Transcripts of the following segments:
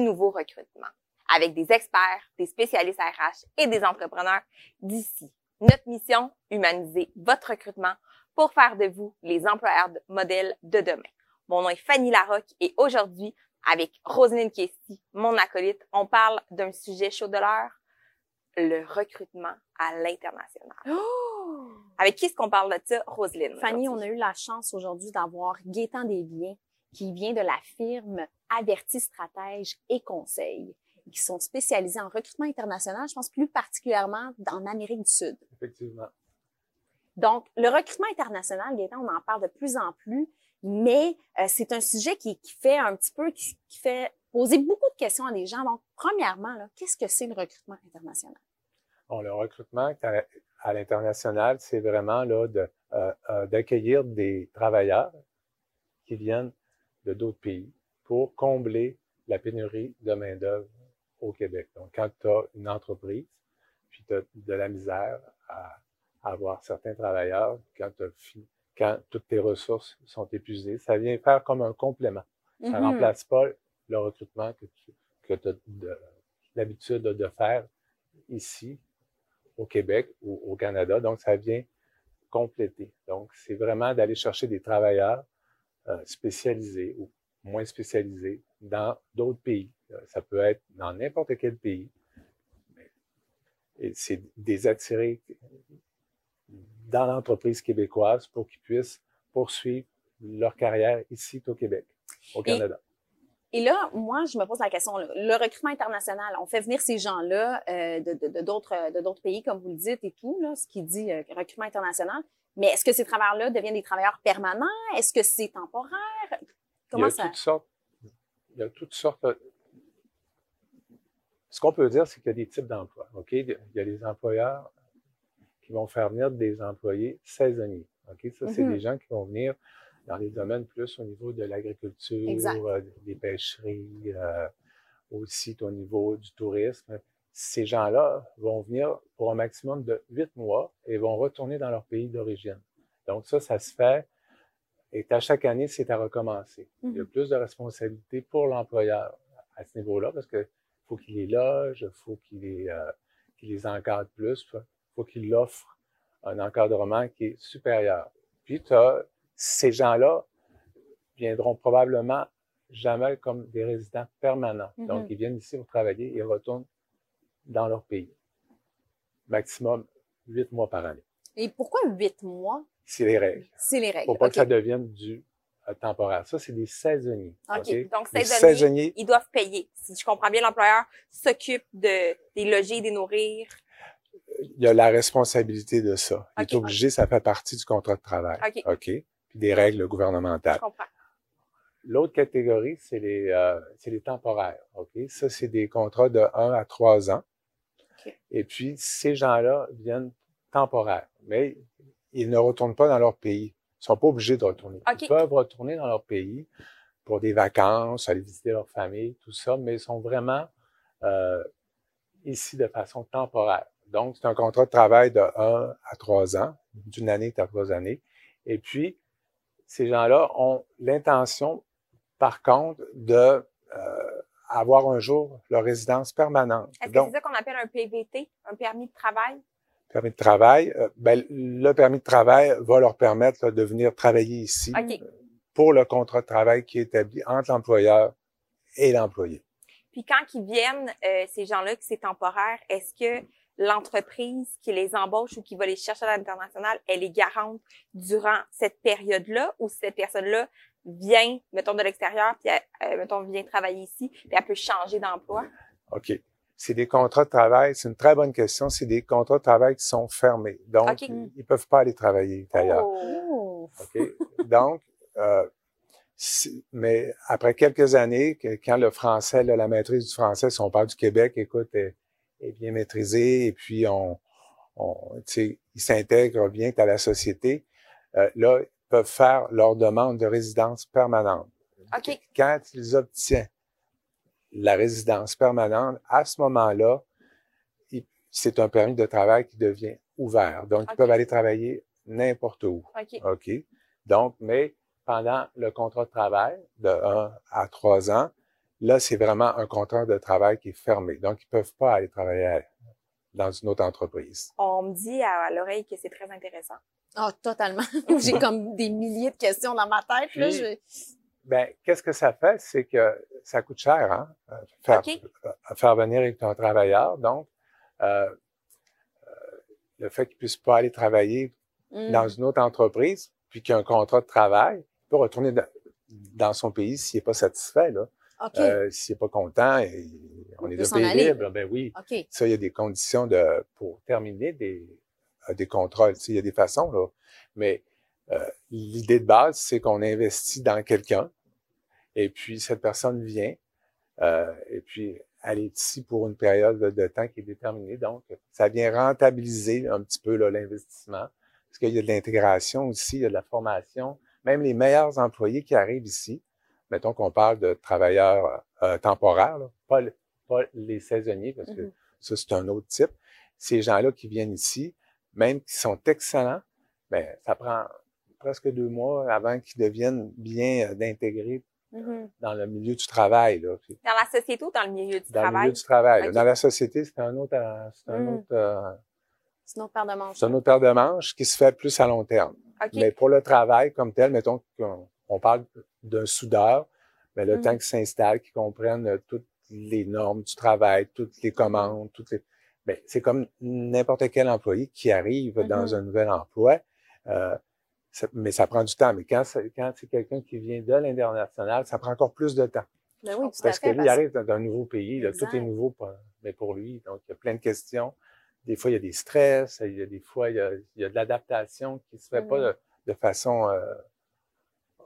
du nouveau recrutement avec des experts, des spécialistes RH et des entrepreneurs d'ici. Notre mission, humaniser votre recrutement pour faire de vous les employeurs de modèles de demain. Mon nom est Fanny Larocque et aujourd'hui, avec Roselyne Kessy, mon acolyte, on parle d'un sujet chaud de l'heure, le recrutement à l'international. Oh! Avec qui est-ce qu'on parle de ça, Roselyne? Fanny, on a eu la chance aujourd'hui d'avoir Gaétan Desbiens, qui vient de la firme Averti Stratège et Conseil, qui sont spécialisés en recrutement international, je pense plus particulièrement en Amérique du Sud. Effectivement. Donc, le recrutement international, Gaétan, on en parle de plus en plus, mais euh, c'est un sujet qui, qui, fait un petit peu, qui, qui, fait poser beaucoup de questions à des gens. Donc, premièrement, qu'est-ce que c'est le recrutement international? Bon, le recrutement à l'international, c'est vraiment là de, euh, euh, d'accueillir des travailleurs qui viennent de d'autres pays pour combler la pénurie de main-d'œuvre au Québec. Donc, quand tu as une entreprise, puis tu as de la misère à, à avoir certains travailleurs, quand, quand toutes tes ressources sont épuisées, ça vient faire comme un complément. Ça ne Mhm. remplace pas le recrutement que tu que as l'habitude de faire ici, au Québec ou au Canada. Donc, ça vient compléter. Donc, c'est vraiment d'aller chercher des travailleurs euh, spécialisés ou moins spécialisés dans d'autres pays. Euh, ça peut être dans n'importe quel pays. C'est des attirer dans l'entreprise québécoise pour qu'ils puissent poursuivre leur carrière ici au Québec, au Canada. Et, et là, moi, je me pose la question, le recrutement international, on fait venir ces gens-là euh, de d'autres de, d'autres pays, comme vous le dites, et tout, là, ce qui dit euh, recrutement international. Mais est-ce que ces travailleurs-là deviennent des travailleurs permanents? Est-ce que c'est temporaire? Comment il y a ça? Toutes sortes, il y a toutes sortes. Ce qu'on peut dire, c'est qu'il y a des types d'emplois. OK? Il y a des employeurs qui vont faire venir des employés saisonniers. OK? Ça, c'est Mhm. des gens qui vont venir dans les domaines plus au niveau de l'agriculture, euh, des pêcheries, euh, aussi au niveau du tourisme. Ces gens-là vont venir pour un maximum de huit mois et vont retourner dans leur pays d'origine. Donc ça, ça se fait et à chaque année, c'est à recommencer. Il y a plus de responsabilités pour l'employeur à ce niveau-là parce que faut qu'il les loge, faut qu'il les, euh, qu'il les encadre plus, faut qu'il offre un encadrement qui est supérieur. Puis tu as ces gens-là viendront probablement jamais comme des résidents permanents. Mhm. Donc, ils viennent ici pour travailler et retournent dans leur pays. Maximum huit mois par année. Et pourquoi huit mois? C'est les règles. C'est les règles. Pour pas que ça devienne du euh, temporaire. Ça, c'est des saisonniers. OK. Donc, saisonniers, saisonniers, ils doivent payer. Si je comprends bien, l'employeur s'occupe de des loger, des nourrir. il y a la responsabilité de ça. Il est obligé, ça fait partie du contrat de travail. OK. OK? Puis des règles Je gouvernementales. comprends. L'autre catégorie, c'est les, euh, c'est les temporaires. OK? Ça, c'est des contrats de 1 à 3 ans. OK. Et puis, ces gens-là viennent temporaires. Mais ils ne retournent pas dans leur pays. Ils sont pas obligés de retourner. Ils peuvent retourner dans leur pays pour des vacances, aller visiter leur famille, tout ça, mais ils sont vraiment euh, ici de façon temporaire. Donc, c'est un contrat de travail de 1 à 3 ans, d'une année à trois années. Et puis, ces gens-là ont l'intention, par contre, de euh, avoir un jour leur résidence permanente. Est-ce que c'est ça qu'on appelle un PVT, un permis de travail? Permis de travail, euh, ben, le permis de travail va leur permettre là, de venir travailler ici OK. pour le contrat de travail qui est établi entre l'employeur et l'employé. Puis quand ils viennent, euh, ces gens-là, que c'est temporaire, est-ce que l'entreprise qui les embauche ou qui va les chercher à l'international, elle est garante durant cette période-là ou cette personne-là vient, mettons, de l'extérieur, puis elle, euh, mettons, vient travailler ici, puis elle peut changer d'emploi? OK. C'est des contrats de travail, c'est une très bonne question. C'est des contrats de travail qui sont fermés. Donc, OK. ils ne peuvent pas aller travailler ailleurs. Oh. Oh. OK? Donc, euh, mais après quelques années, que- quand le français, là, la maîtrise du français, si on parle du Québec, écoute, est, est bien maîtrisée et puis on, on ils s'intègrent bien à la société, euh, là, ils peuvent faire leur demande de résidence permanente. OK. Quand ils obtiennent la résidence permanente, à ce moment-là, c'est un permis de travail qui devient ouvert. Donc, ils peuvent aller travailler n'importe où. OK. OK? Donc, mais pendant le contrat de travail de 1 à 3 ans, là, c'est vraiment un contrat de travail qui est fermé. Donc, ils peuvent pas aller travailler dans une autre entreprise. On me dit à l'oreille que c'est très intéressant. Oh, totalement. J'ai comme des milliers de questions dans ma tête. là, je... Ben, qu'est-ce que ça fait? C'est que ça coûte cher, hein? Euh, faire, euh, faire venir ton travailleur. Donc, euh, euh, le fait qu'il puisse pas aller travailler Mm. dans une autre entreprise, puis qu'il a un contrat de travail, il peut retourner dans, dans son pays s'il n'est pas satisfait, là. OK. Euh, s'il n'est pas content, et on est s'en pays libre, ben oui. OK. Ça, il y a des conditions de pour terminer des, des. Tu sais, il y a des façons, là. Mais l'idée de base, c'est qu'on investit dans quelqu'un, et puis cette personne vient, euh, et puis elle est ici pour une période de, temps qui est déterminée. Donc, ça vient rentabiliser un petit peu l'investissement. Parce qu'il y a de l'intégration aussi, il y a de la formation. Même les meilleurs employés qui arrivent ici, mettons qu'on parle de travailleurs euh, temporaires, là, pas, le- pas les saisonniers, parce que Mhm. ça, c'est un autre type. Ces gens-là qui viennent ici, même qui sont excellents, ben, ça prend presque deux mois avant qu'ils deviennent bien euh, d'intégrer Mhm. dans le milieu du travail. Là. Puis Dans la société ou dans le milieu du Dans le travail? milieu du travail. Dans la société, c'est un autre, euh, c'est un Mm. autre, euh, C'est autre paire de manches. c'est un autre paire de manches qui se fait plus à long terme. Mais pour le travail comme tel, mettons qu'on on parle d'un soudeur, mais le Mm. temps qu'il s'installe, qu'il comprenne toutes les normes du travail, toutes les commandes, toutes les... Ben, c'est comme n'importe quel employé qui arrive dans Mhm. un nouvel emploi, euh, ça- mais ça prend du temps. Mais quand c'est, quand c'est quelqu'un qui vient de l'international, ça prend encore plus de temps. Ben oui, Parce que fait. lui, il arrive dans un nouveau pays, là, tout est nouveau, pour- mais pour lui. Donc, il y a plein de questions. Des fois, il y a des stress, il y a des fois, il y a, il y a de l'adaptation qui se fait pas Mhm. de, de façon euh,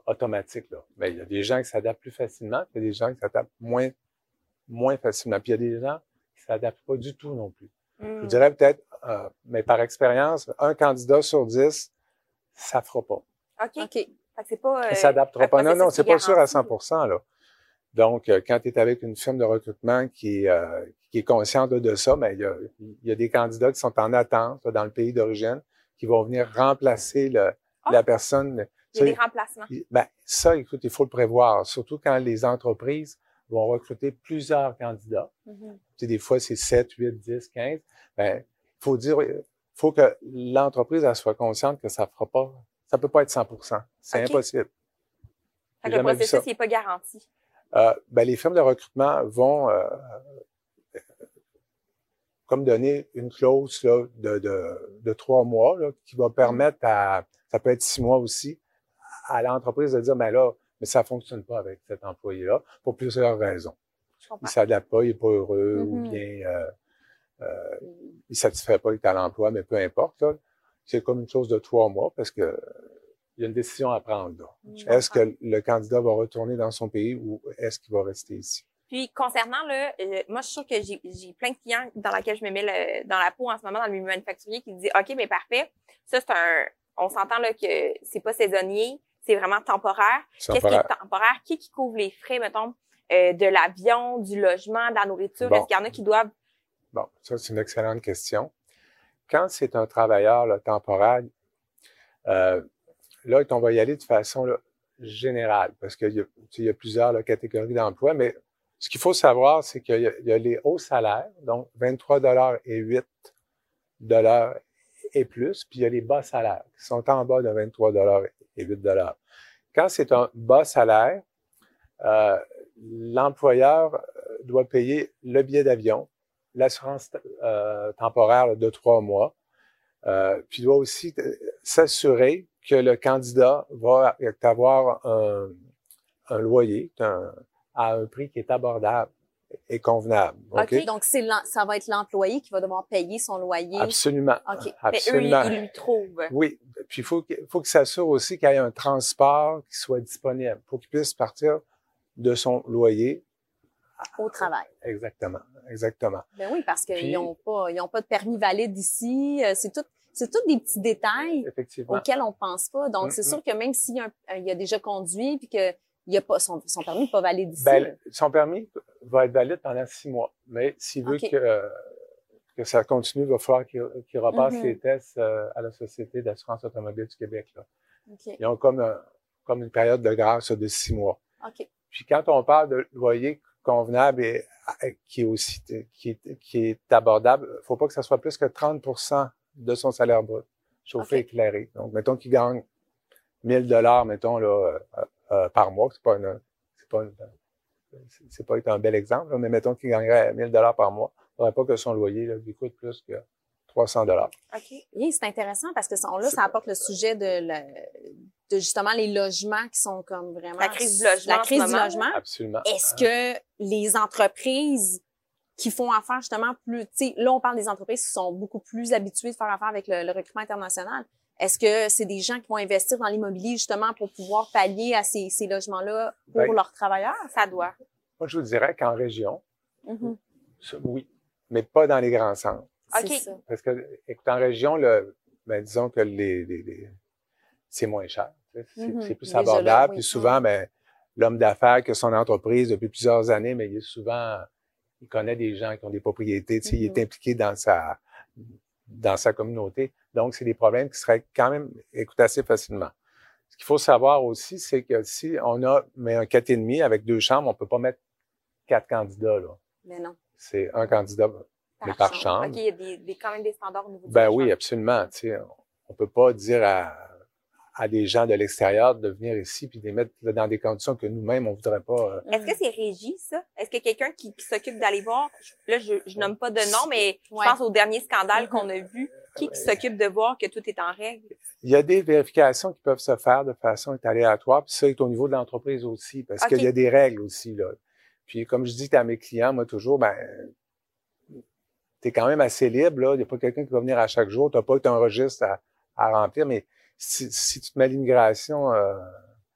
automatique. Là. Mais il y a des gens qui s'adaptent plus facilement, puis il y a des gens qui s'adaptent moins, moins facilement. Puis il y a des gens qui s'adaptent pas du tout non plus. Je Mm. dirais peut-être, euh, mais par expérience, un candidat sur dix, ça fera pas. OK. OK. C'est pas. Ça euh, s'adaptera pas. Non, non, c'est pas sûr à garanti. 100 là. Donc, euh, quand tu es avec une firme de recrutement qui, est, euh, qui est consciente de ça, mais il y a, il y a des candidats qui sont en attente dans le pays d'origine qui vont venir remplacer le- Ah. la personne. Il y a des Ça, remplacements. ben, ça, écoute, il faut le prévoir, surtout quand les entreprises vont recruter plusieurs candidats. Mhm. Tu sais, des fois, c'est 7, 8, 10, 15. Ben, faut dire, faut que l'entreprise elle soit consciente que ça fera pas, ça peut pas être 100% C'est impossible. Fait que le processus n'est pas garanti. Euh, ben, les firmes de recrutement vont euh, comme donner une clause là, de, de, de trois mois là, qui va permettre à, ça peut être six mois aussi, à l'entreprise de dire, ben là, mais ça fonctionne pas avec cet employé-là pour plusieurs raisons. Il s'adapte pas, il est pas heureux ou Mhm. bien euh, euh, il satisfait pas, il est à l'emploi, mais peu importe. C'est comme une chose de trois mois parce que il y a une décision à prendre. Je Est-ce que le candidat va retourner dans son pays ou est-ce qu'il va rester ici? Puis concernant là, euh, moi je suis sûre que j'ai plein de clients dans lesquels je me mets le- dans la peau en ce moment dans le milieu manufacturier qui disent OK mais parfait, ça c'est un on s'entend là que c'est pas saisonnier, c'est vraiment temporaire. Qu'est-ce qui est temporaire Qui qui couvre les frais mettons euh, de l'avion, du logement, de la nourriture? Bon. Est-ce qu'il y en a qui doivent Bon, ça, c'est une excellente question. Quand c'est un travailleur temporaire, euh, là, on va y aller de façon générale, parce qu'il y, a- plusieurs catégories d'emploi, mais ce qu'il faut savoir, c'est qu'il y, a- il y a les hauts salaires, donc 23 et 8 et plus, puis il y a les bas salaires, qui sont en bas de 23 et 8 Quand c'est un bas salaire, euh, l'employeur euh, doit payer le billet d'avion, l'assurance euh, temporaire là, de trois mois, euh, puis doit aussi s'assurer que le candidat va avoir un, un loyer un- à un prix qui est abordable et convenable. OK? Donc, c'est ça va être l'employé qui va devoir payer son loyer. Absolument. OK. mais eux Absolument. ils, ils lui trouvent Oui, puis il faut qu'il faut qu'il s'assure aussi qu'il y ait un transport qui soit disponible pour qu'il puisse partir de son loyer. Au travail. Exactement, exactement. Ben oui, parce qu'ils n'ont pas, ils ont pas de permis valide ici. Euh, C'est tout, c'est tous des petits détails auxquels on pense pas. Donc, Mm, c'est mm. sûr que même s'il y a, il a déjà conduit puis que il a pas son, son permis n'est pas valide ici. Ben, son permis va être valide pendant six mois, mais s'il veut que, euh, que ça continue, il va falloir qu'il repasse Mhm. les tests euh, à la Société d'assurance automobile du Québec. Là. Ils ont comme un, comme une période de grâce de six mois. Puis quand on parle de loyer convenable et qui est aussi qui est, qui est abordable, faut pas que ça soit plus que 30% de son salaire brut, chauffé éclairé. Donc, mettons qu'il gagne 1000 dollars, mettons là euh, euh, par mois, c'est pas une, c'est pas c'est pas un bel exemple, mais mettons qu'il gagnerait 1000 dollars par mois, il faudrait pas que son loyer là, lui coûte plus que 300 dollars. OK. Oui, c'est intéressant parce que ça, là, ça apporte le sujet de, de justement les logements qui sont comme vraiment la crise du logement. La crise du logement. Absolument. Est-ce que les entreprises qui font affaire justement plus, tu sais, là on parle des entreprises qui sont beaucoup plus habituées de faire affaire avec le, recrutement international. Est-ce que c'est des gens qui vont investir dans l'immobilier justement pour pouvoir pallier à ces, ces logements-là pour Ben, leurs travailleurs? Ça doit. Moi, je vous dirais qu'en région, Mhm. ça, oui, mais pas dans les grands centres. OK. Ça. Parce que, écoute, en région, le, ben, disons que les, les- les- c'est moins cher. sais. C'est plus Déjà là, abordable. oui. Puis souvent, ben, l'homme d'affaires qui a son entreprise depuis plusieurs années, mais il est souvent, il connaît des gens qui ont des propriétés. tu sais, Il est impliqué dans sa, dans sa communauté. Donc, c'est des problèmes qui seraient quand même écoutés assez facilement. Ce qu'il faut savoir aussi, c'est que si on a mais un 4,5 avec deux chambres, on peut pas mettre quatre candidats. Là. Mais non. C'est un candidat mais par chambre. OK, il y a des, des- quand même des standards au niveau du Ben oui, absolument. Tu sais, on peut pas dire à, à des gens de l'extérieur de venir ici puis de les mettre dans des conditions que nous-mêmes on voudrait pas. euh, Est-ce que c'est régi, ça? Est-ce que quelqu'un qui, qui s'occupe d'aller voir, là, je, je nomme pas de nom, mais Ouais. je pense au dernier scandale qu'on a vu, qui, qui s'occupe de voir que tout est en règle? Il y a des vérifications qui peuvent se faire de façon aléatoire, puis ça est au niveau de l'entreprise aussi, parce qu'il y a des règles aussi là. Puis comme je dis à mes clients, moi toujours, ben t'es quand même assez libre là. Il n'y a pas quelqu'un qui va venir à chaque jour. T'as pas un registre à, à remplir, mais si, si tu te mets à l'immigration. Euh,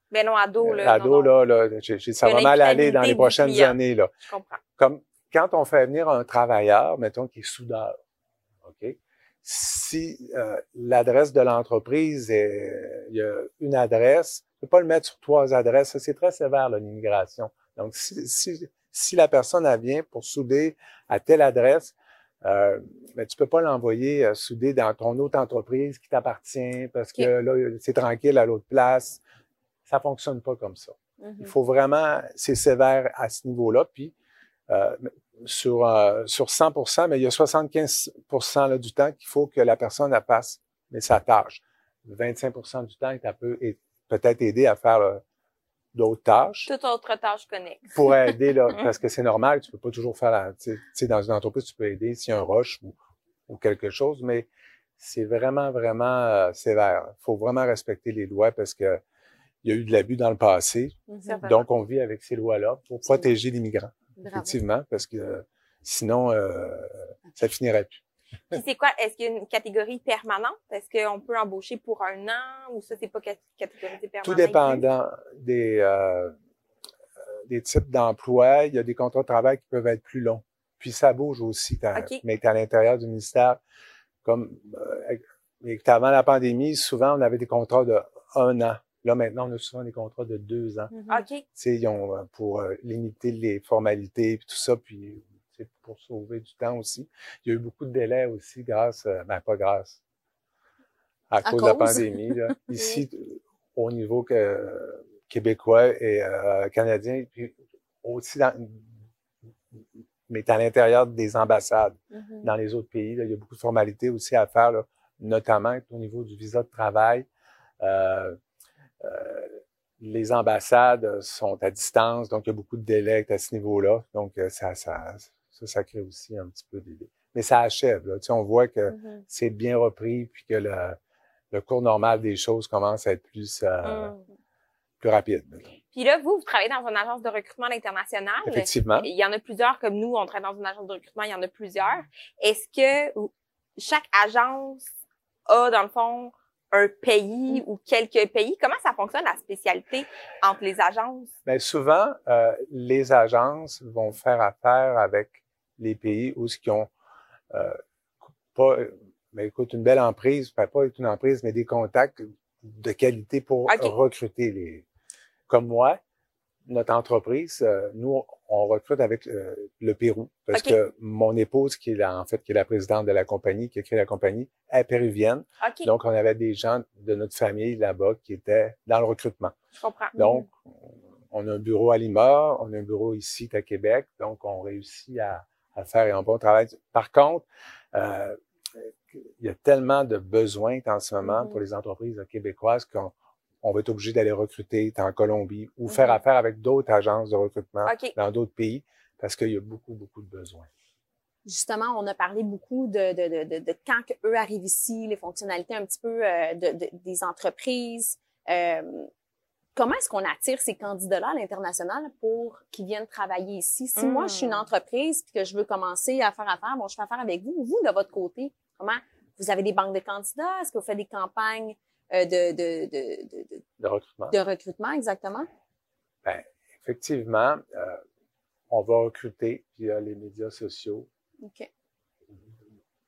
Ben non, ado, là. ado, non, non, là, ça va mal aller dans les prochaines client. années. Là. Je comprends. Comme quand on fait venir un travailleur, mettons, qui est soudeur, OK? Si euh, l'adresse de l'entreprise est, il y a une adresse, tu peux pas le mettre sur trois adresses. C'est très sévère, l'immigration. Donc, si, si, si la personne, elle vient pour souder à telle adresse, euh, ben, tu peux pas l'envoyer euh, souder dans ton autre entreprise qui t'appartient parce que là, c'est tranquille à l'autre place. Ça fonctionne pas comme ça. Mhm. Il faut vraiment, c'est sévère à ce niveau-là. Puis euh, sur euh, sur 100 mais il y a 75 là, du temps qu'il faut que la personne la passe, mais sa tâche. 25% du temps, elle peut peut-être aider à faire euh, d'autres tâches Toute autre tâche connexe. pour aider là, parce que c'est normal, tu peux pas toujours faire la, tu sais- tu sais, dans une entreprise, tu peux aider s'il y a un rush ou, ou quelque chose, mais c'est vraiment, vraiment euh, sévère. Il faut vraiment respecter les lois parce que il y a eu de l'abus dans le passé. Mhm. Donc, on vit avec ces lois-là pour protéger les migrants, Bravo. effectivement, parce que euh, sinon, euh, ça finirait plus. Puis c'est quoi? Est-ce qu'il y a une catégorie permanente? Est-ce qu'on peut embaucher pour un an ou ça, c'est pas cat- catégorisé permanent? Tout dépendant des, euh, des types d'emplois, il y a des contrats de travail qui peuvent être plus longs. Puis ça bouge aussi, quand- OK. mais à l'intérieur du ministère, comme euh, avant la pandémie, souvent on avait des contrats de un an. Là maintenant, on a souvent des contrats de deux ans. Mhm. OK. Tu sais, ils ont euh, pour euh, limiter les formalités puis tout ça, puis c'est pour sauver du temps aussi. Il y a eu beaucoup de délais aussi grâce, euh, ben pas grâce, à, cause, de la pandémie. Là. Ici, au niveau que, québécois et euh, canadien, puis aussi dans, mais à l'intérieur des ambassades Mhm. dans les autres pays. là, il y a beaucoup de formalités aussi à faire, là, notamment au niveau du visa de travail. Euh, euh, les ambassades sont à distance, donc il y a beaucoup de délais à ce niveau-là. Donc, ça, ça, ça, ça crée aussi un petit peu des... Mais ça achève. Là. Tu sais, on voit que Mhm. c'est bien repris, puis que le, le cours normal des choses commence à être plus, euh, Hum. plus rapide. Puis là, vous, vous travaillez dans une agence de recrutement à l'international. Effectivement. Il y en a plusieurs comme nous, on travaille dans une agence de recrutement, il y en a plusieurs. Est-ce que chaque agence a, dans le fond, un pays ou quelques pays? Comment ça fonctionne, la spécialité entre les agences? Mais souvent, euh, les agences vont faire affaire avec les pays où ce qui ont euh, pas, mais écoute, une belle emprise, pas une emprise, mais des contacts de qualité pour recruter les. Comme moi, notre entreprise, euh, nous, on recrute avec euh, le Pérou parce que mon épouse, qui est la, en fait qui est la présidente de la compagnie, qui a créé la compagnie, est péruvienne. Donc, on avait des gens de notre famille là-bas qui étaient dans le recrutement. Je comprends. Donc, on a un bureau à Lima, on a un bureau ici à Québec, donc on réussit à, à faire un bon travail. Par contre, euh, il y a tellement de besoins en ce moment mm-hmm. pour les entreprises québécoises qu'on on va être obligé d'aller recruter en Colombie ou faire mm-hmm. affaire avec d'autres agences de recrutement dans d'autres pays parce qu'il y a beaucoup, beaucoup de besoins. Justement, on a parlé beaucoup de, de, de, de quand eux arrivent ici, les fonctionnalités un petit peu euh, des entreprises. Euh, comment est-ce qu'on attire ces candidats-là à l'international pour qu'ils viennent travailler ici? Si moi, je suis une mm. entreprise et que je veux commencer à faire affaire, bon, je fais affaire avec vous. Vous, de votre côté, comment? Vous avez des banques de candidats? Est-ce que vous faites des campagnes euh, de, de, de, de, recrutement. De recrutement, exactement? Ben, effectivement, euh, on va recruter via les médias sociaux.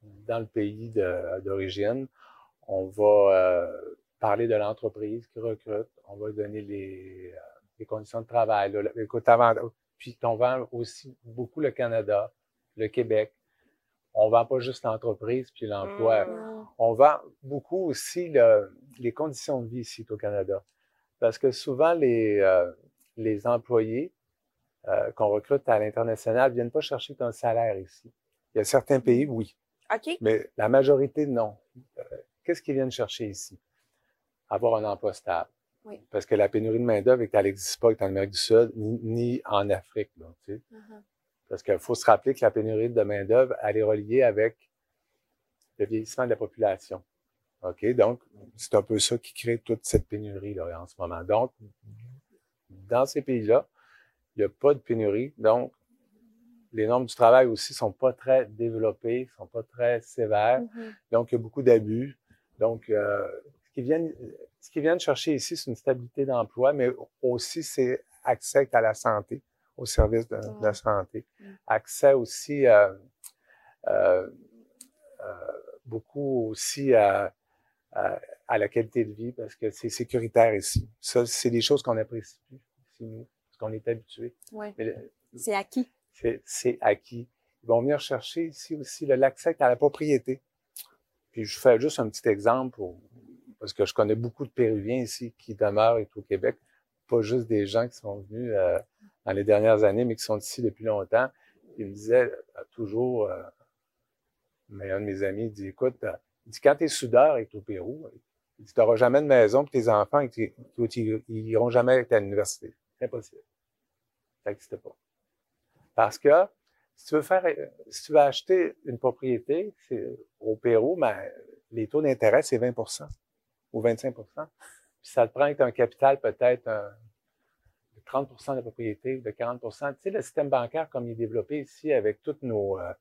Dans le pays d'origine, on va euh, parler de l'entreprise qui recrute, on va donner les, les conditions de travail. écoute, avant, puis on vend aussi beaucoup le Canada, le Québec, on vend pas juste l'entreprise puis l'emploi. Mmh. On vend beaucoup aussi les conditions de vie ici au Canada. Parce que souvent, les, euh, les employés euh, qu'on recrute à l'international viennent pas chercher un salaire ici. Il y a certains pays, oui. Mais la majorité, non. Euh, qu'est-ce qu'ils viennent chercher ici? Avoir un emploi stable. Oui. Parce que la pénurie de main-d'œuvre, elle n'existe pas en Amérique du Sud ni, en Afrique. tu sais. Mmh parce qu'il faut se rappeler que la pénurie de main-d'œuvre, elle est reliée avec le vieillissement de la population. OK? Donc, c'est un peu ça qui crée toute cette pénurie-là en ce moment. Donc, dans ces pays-là, il n'y a pas de pénurie. Donc, les normes du travail aussi sont pas très développées, sont pas très sévères. Mm-hmm. Donc, il y a beaucoup d'abus. Donc, euh, qu'ils viennent, ce qu'ils viennent chercher ici, c'est une stabilité d'emploi, mais aussi c'est accès à la santé au service de, la santé. Mm. Accès aussi euh, euh, beaucoup aussi à, à, la qualité de vie parce que c'est sécuritaire ici. Ça, c'est des choses qu'on apprécie plus ici, nous, parce qu'on est habitué. Oui. C'est acquis. C'est acquis. Ils vont venir chercher ici aussi l'accès à la propriété. Puis je fais juste un petit exemple parce que je connais beaucoup de Péruviens ici qui demeurent et au Québec, pas juste des gens qui sont venus euh, dans les dernières années, mais qui sont ici depuis longtemps. Il me disait euh, toujours, euh, mais un de mes amis dit, écoute, il dit, quand tu es soudeur et au Pérou, tu n'auras jamais de maison pour tes enfants ils n'iront jamais à l'université. C'est impossible. Ça n'existe pas. Parce que si tu veux faire, si tu veux acheter une propriété au Pérou, les taux d'intérêt, c'est 20 ou 25% Puis ça te prend un capital peut-être 30% de la propriété, de 40% Tu sais, le système bancaire comme il est développé ici avec tous nos, euh,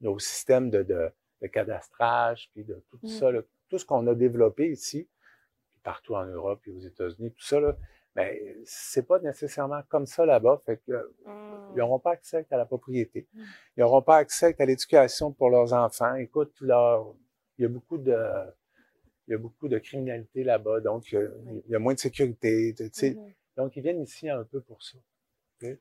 nos systèmes de, de, de, cadastrage, puis de tout ça, mm. tout ce qu'on a développé ici, partout en Europe et aux États-Unis, tout ça, là, mais ben, c'est pas nécessairement comme ça là-bas. Fait que, mm. ils n'auront pas accès à la propriété. Mm. Ils n'auront pas accès à l'éducation pour leurs enfants. Écoute, leur, il y a beaucoup de, il y a beaucoup de criminalité là-bas, donc euh, il y a moins de sécurité. Tu sais, mm-hmm. Donc, ils viennent ici un peu pour ça,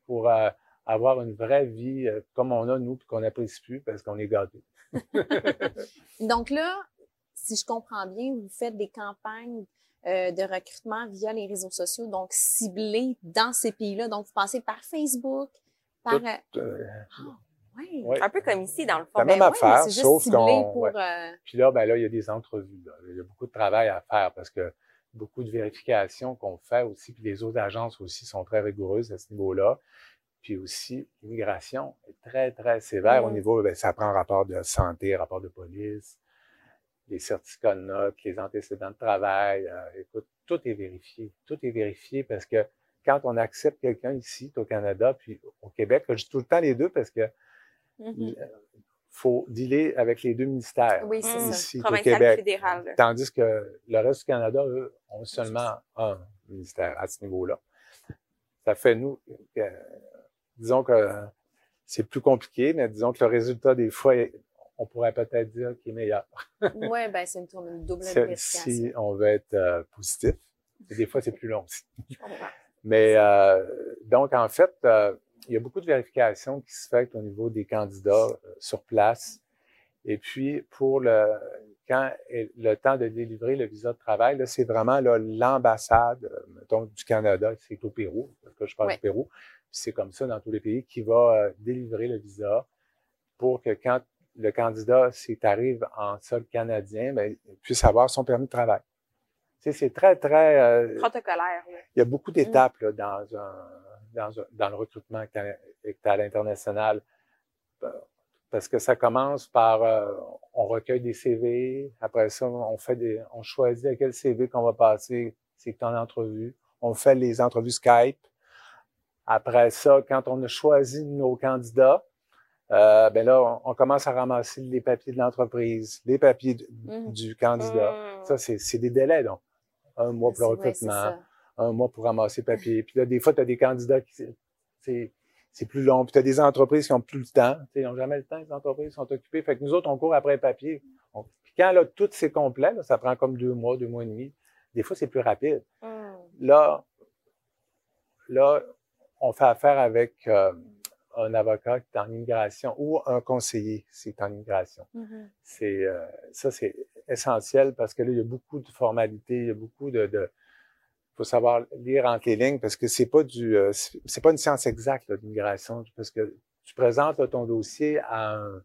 pour euh, avoir une vraie vie euh, comme on a nous, puis qu'on n'apprécie plus parce qu'on est gâtés. Donc là, si je comprends bien, vous faites des campagnes de recrutement via les réseaux sociaux, donc ciblées dans ces pays-là. Donc, vous passez par Facebook, par... Ah, un peu comme ici, dans le fond. La même ben affaire, sauf qu'on... Puis là, ben là, il y a des entrevues. Il y a beaucoup de travail à faire parce que beaucoup de vérifications qu'on fait aussi, puis les autres agences aussi sont très rigoureuses à ce niveau-là. Puis aussi, l'immigration est très, très sévère au mmh. niveau, ben, ça prend rapport de santé, rapport de police, les certificats de notes, les antécédents de travail. Euh, écoute, tout est vérifié. Tout est vérifié parce que quand on accepte quelqu'un ici, au Canada, puis au Québec, je dis tout le temps les deux parce que mmh faut dealer avec les deux ministères oui, ici au Québec. Fédéral. Tandis que le reste du Canada, eux, ont seulement un ministère à ce niveau-là. Ça fait nous, euh, disons que c'est plus compliqué, mais disons que le résultat des fois, on pourrait peut-être dire qu'il est meilleur. oui, ben c'est une, double vérification. Si on veut être euh, positif, et des fois c'est plus long aussi. Mais euh, donc, en fait, euh, il y a beaucoup de vérifications qui se fait au niveau des candidats euh, sur place. Et puis, pour le quand est le temps de délivrer le visa de travail, là, c'est vraiment l'ambassade, mettons, du Canada, c'est au Pérou, parce que je parle du Pérou, c'est comme ça dans tous les pays, qui va délivrer le visa pour que quand le candidat, s'il arrive en sol canadien, ben, puisse avoir son permis de travail c'est très, très... Euh, Protocolaire. Il y a beaucoup d'étapes dans, dans, dans, le recrutement à l'international. Parce que ça commence par, euh, on recueille des CV, après ça, on fait des, on choisit à quel CV qu'on va passer, c'est en entrevue. On fait les entrevues Skype. Après ça, quand on a choisi nos candidats, euh, ben là, on, commence à ramasser les papiers de l'entreprise, les papiers mmh. du candidat. Mmh. Ça, c'est des délais, donc un mois pour le recrutement, un mois pour ramasser papier. Puis là, des fois, tu as des candidats qui c'est plus long. Puis tu as des entreprises qui ont plus le temps. Ils n'ont jamais le temps, les entreprises sont occupées. Fait que nous autres, on court après le papier. puis quand là, tout c'est complet, ça prend comme deux mois, deux mois et demi. Des fois, c'est plus rapide. Hum. Là, là, on fait affaire avec euh, un avocat qui est en immigration ou un conseiller qui est en immigration. Mm-hmm. C'est euh, ça, c'est essentiel parce que là, il y a beaucoup de formalités, il y a beaucoup de, de faut savoir lire entre les lignes parce que c'est pas du, euh, c'est pas une science exacte l'immigration parce que tu présentes ton dossier à un,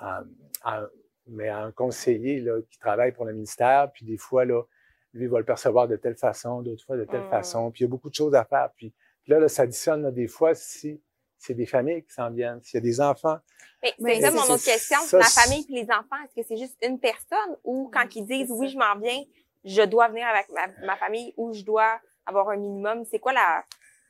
à, mais à un conseiller là, qui travaille pour le ministère, puis des fois là, lui va le percevoir de telle façon, d'autres fois de telle mm. façon, puis il y a beaucoup de choses à faire, puis, là, là, ça additionne des fois si c'est des familles qui s'en viennent, s'il y a des enfants. Mais c'est ça mon autre question. la famille et les enfants, est-ce que c'est juste une personne ou quand ils disent oui, je m'en viens, je dois venir avec ma, famille ou je dois avoir un minimum? C'est quoi la,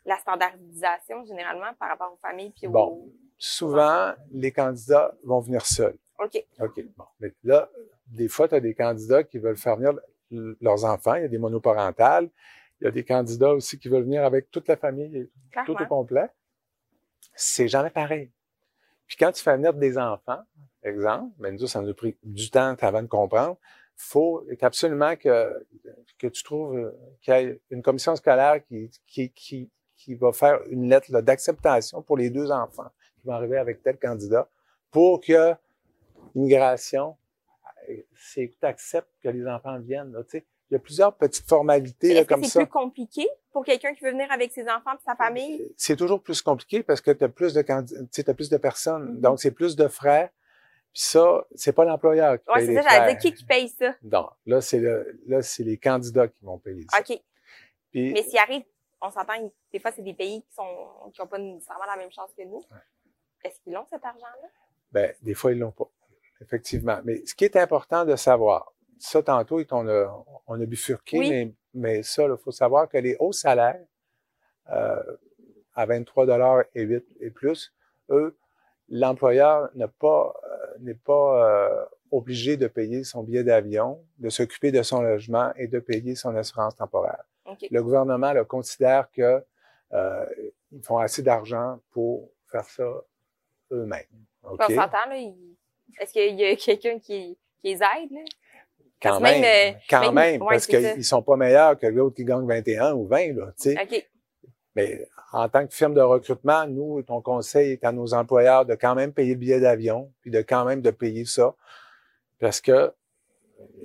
la standardisation généralement par rapport aux familles puis aux... Bon, souvent, les candidats vont venir seuls. OK. OK. Bon. Mais là, des fois, tu as des candidats qui veulent faire venir leurs enfants. Il y a des monoparentales. Il y a des candidats aussi qui veulent venir avec toute la famille, tout au complet c'est jamais pareil. Puis quand tu fais venir des enfants, exemple, mais nous, ça nous a pris du temps avant de comprendre, faut absolument que, que tu trouves euh, qu'il y ait une commission scolaire qui, qui, qui, qui va faire une lettre d'acceptation pour les deux enfants qui vont arriver avec tel candidat pour que l'immigration accepte que les enfants viennent. Là, il y a plusieurs petites formalités là, comme ça. C'est plus compliqué pour quelqu'un qui veut venir avec ses enfants et sa famille? C'est toujours plus compliqué parce que tu as plus de as plus de personnes. Mm-hmm. Donc, c'est plus de frais. Puis ça, c'est pas l'employeur qui paye c'est ça, j'allais dire qui qui paye ça? Non, là, c'est le, là, c'est les candidats qui vont payer ça. OK. Mais s'il arrive, on s'entend, des fois, c'est des pays qui sont, qui ont pas nécessairement la même chance que nous. Est-ce qu'ils ont cet argent-là? Ben, des fois, ils l'ont pas. Effectivement. Mais ce qui est important de savoir, ça, tantôt, on a, on a bifurqué, mais, mais ça, il faut savoir que les hauts salaires, euh, à 23 dollars et 8 et plus, eux, l'employeur pas, euh, n'est pas euh, obligé de payer son billet d'avion, de s'occuper de son logement et de payer son assurance temporaire. Le gouvernement le considère que euh, ils font assez d'argent pour faire ça eux-mêmes. Okay? On s'entend, là, est-ce qu'il y a quelqu'un qui, qui les aide? Là? Quand même, euh, quand même, parce qu'ils sont pas meilleurs que l'autre qui gagne 21 ou 20, là, tu sais. Mais en tant que firme de recrutement, nous, ton conseil est à nos employeurs de quand même payer le billet d'avion, puis de quand même de payer ça. Parce que,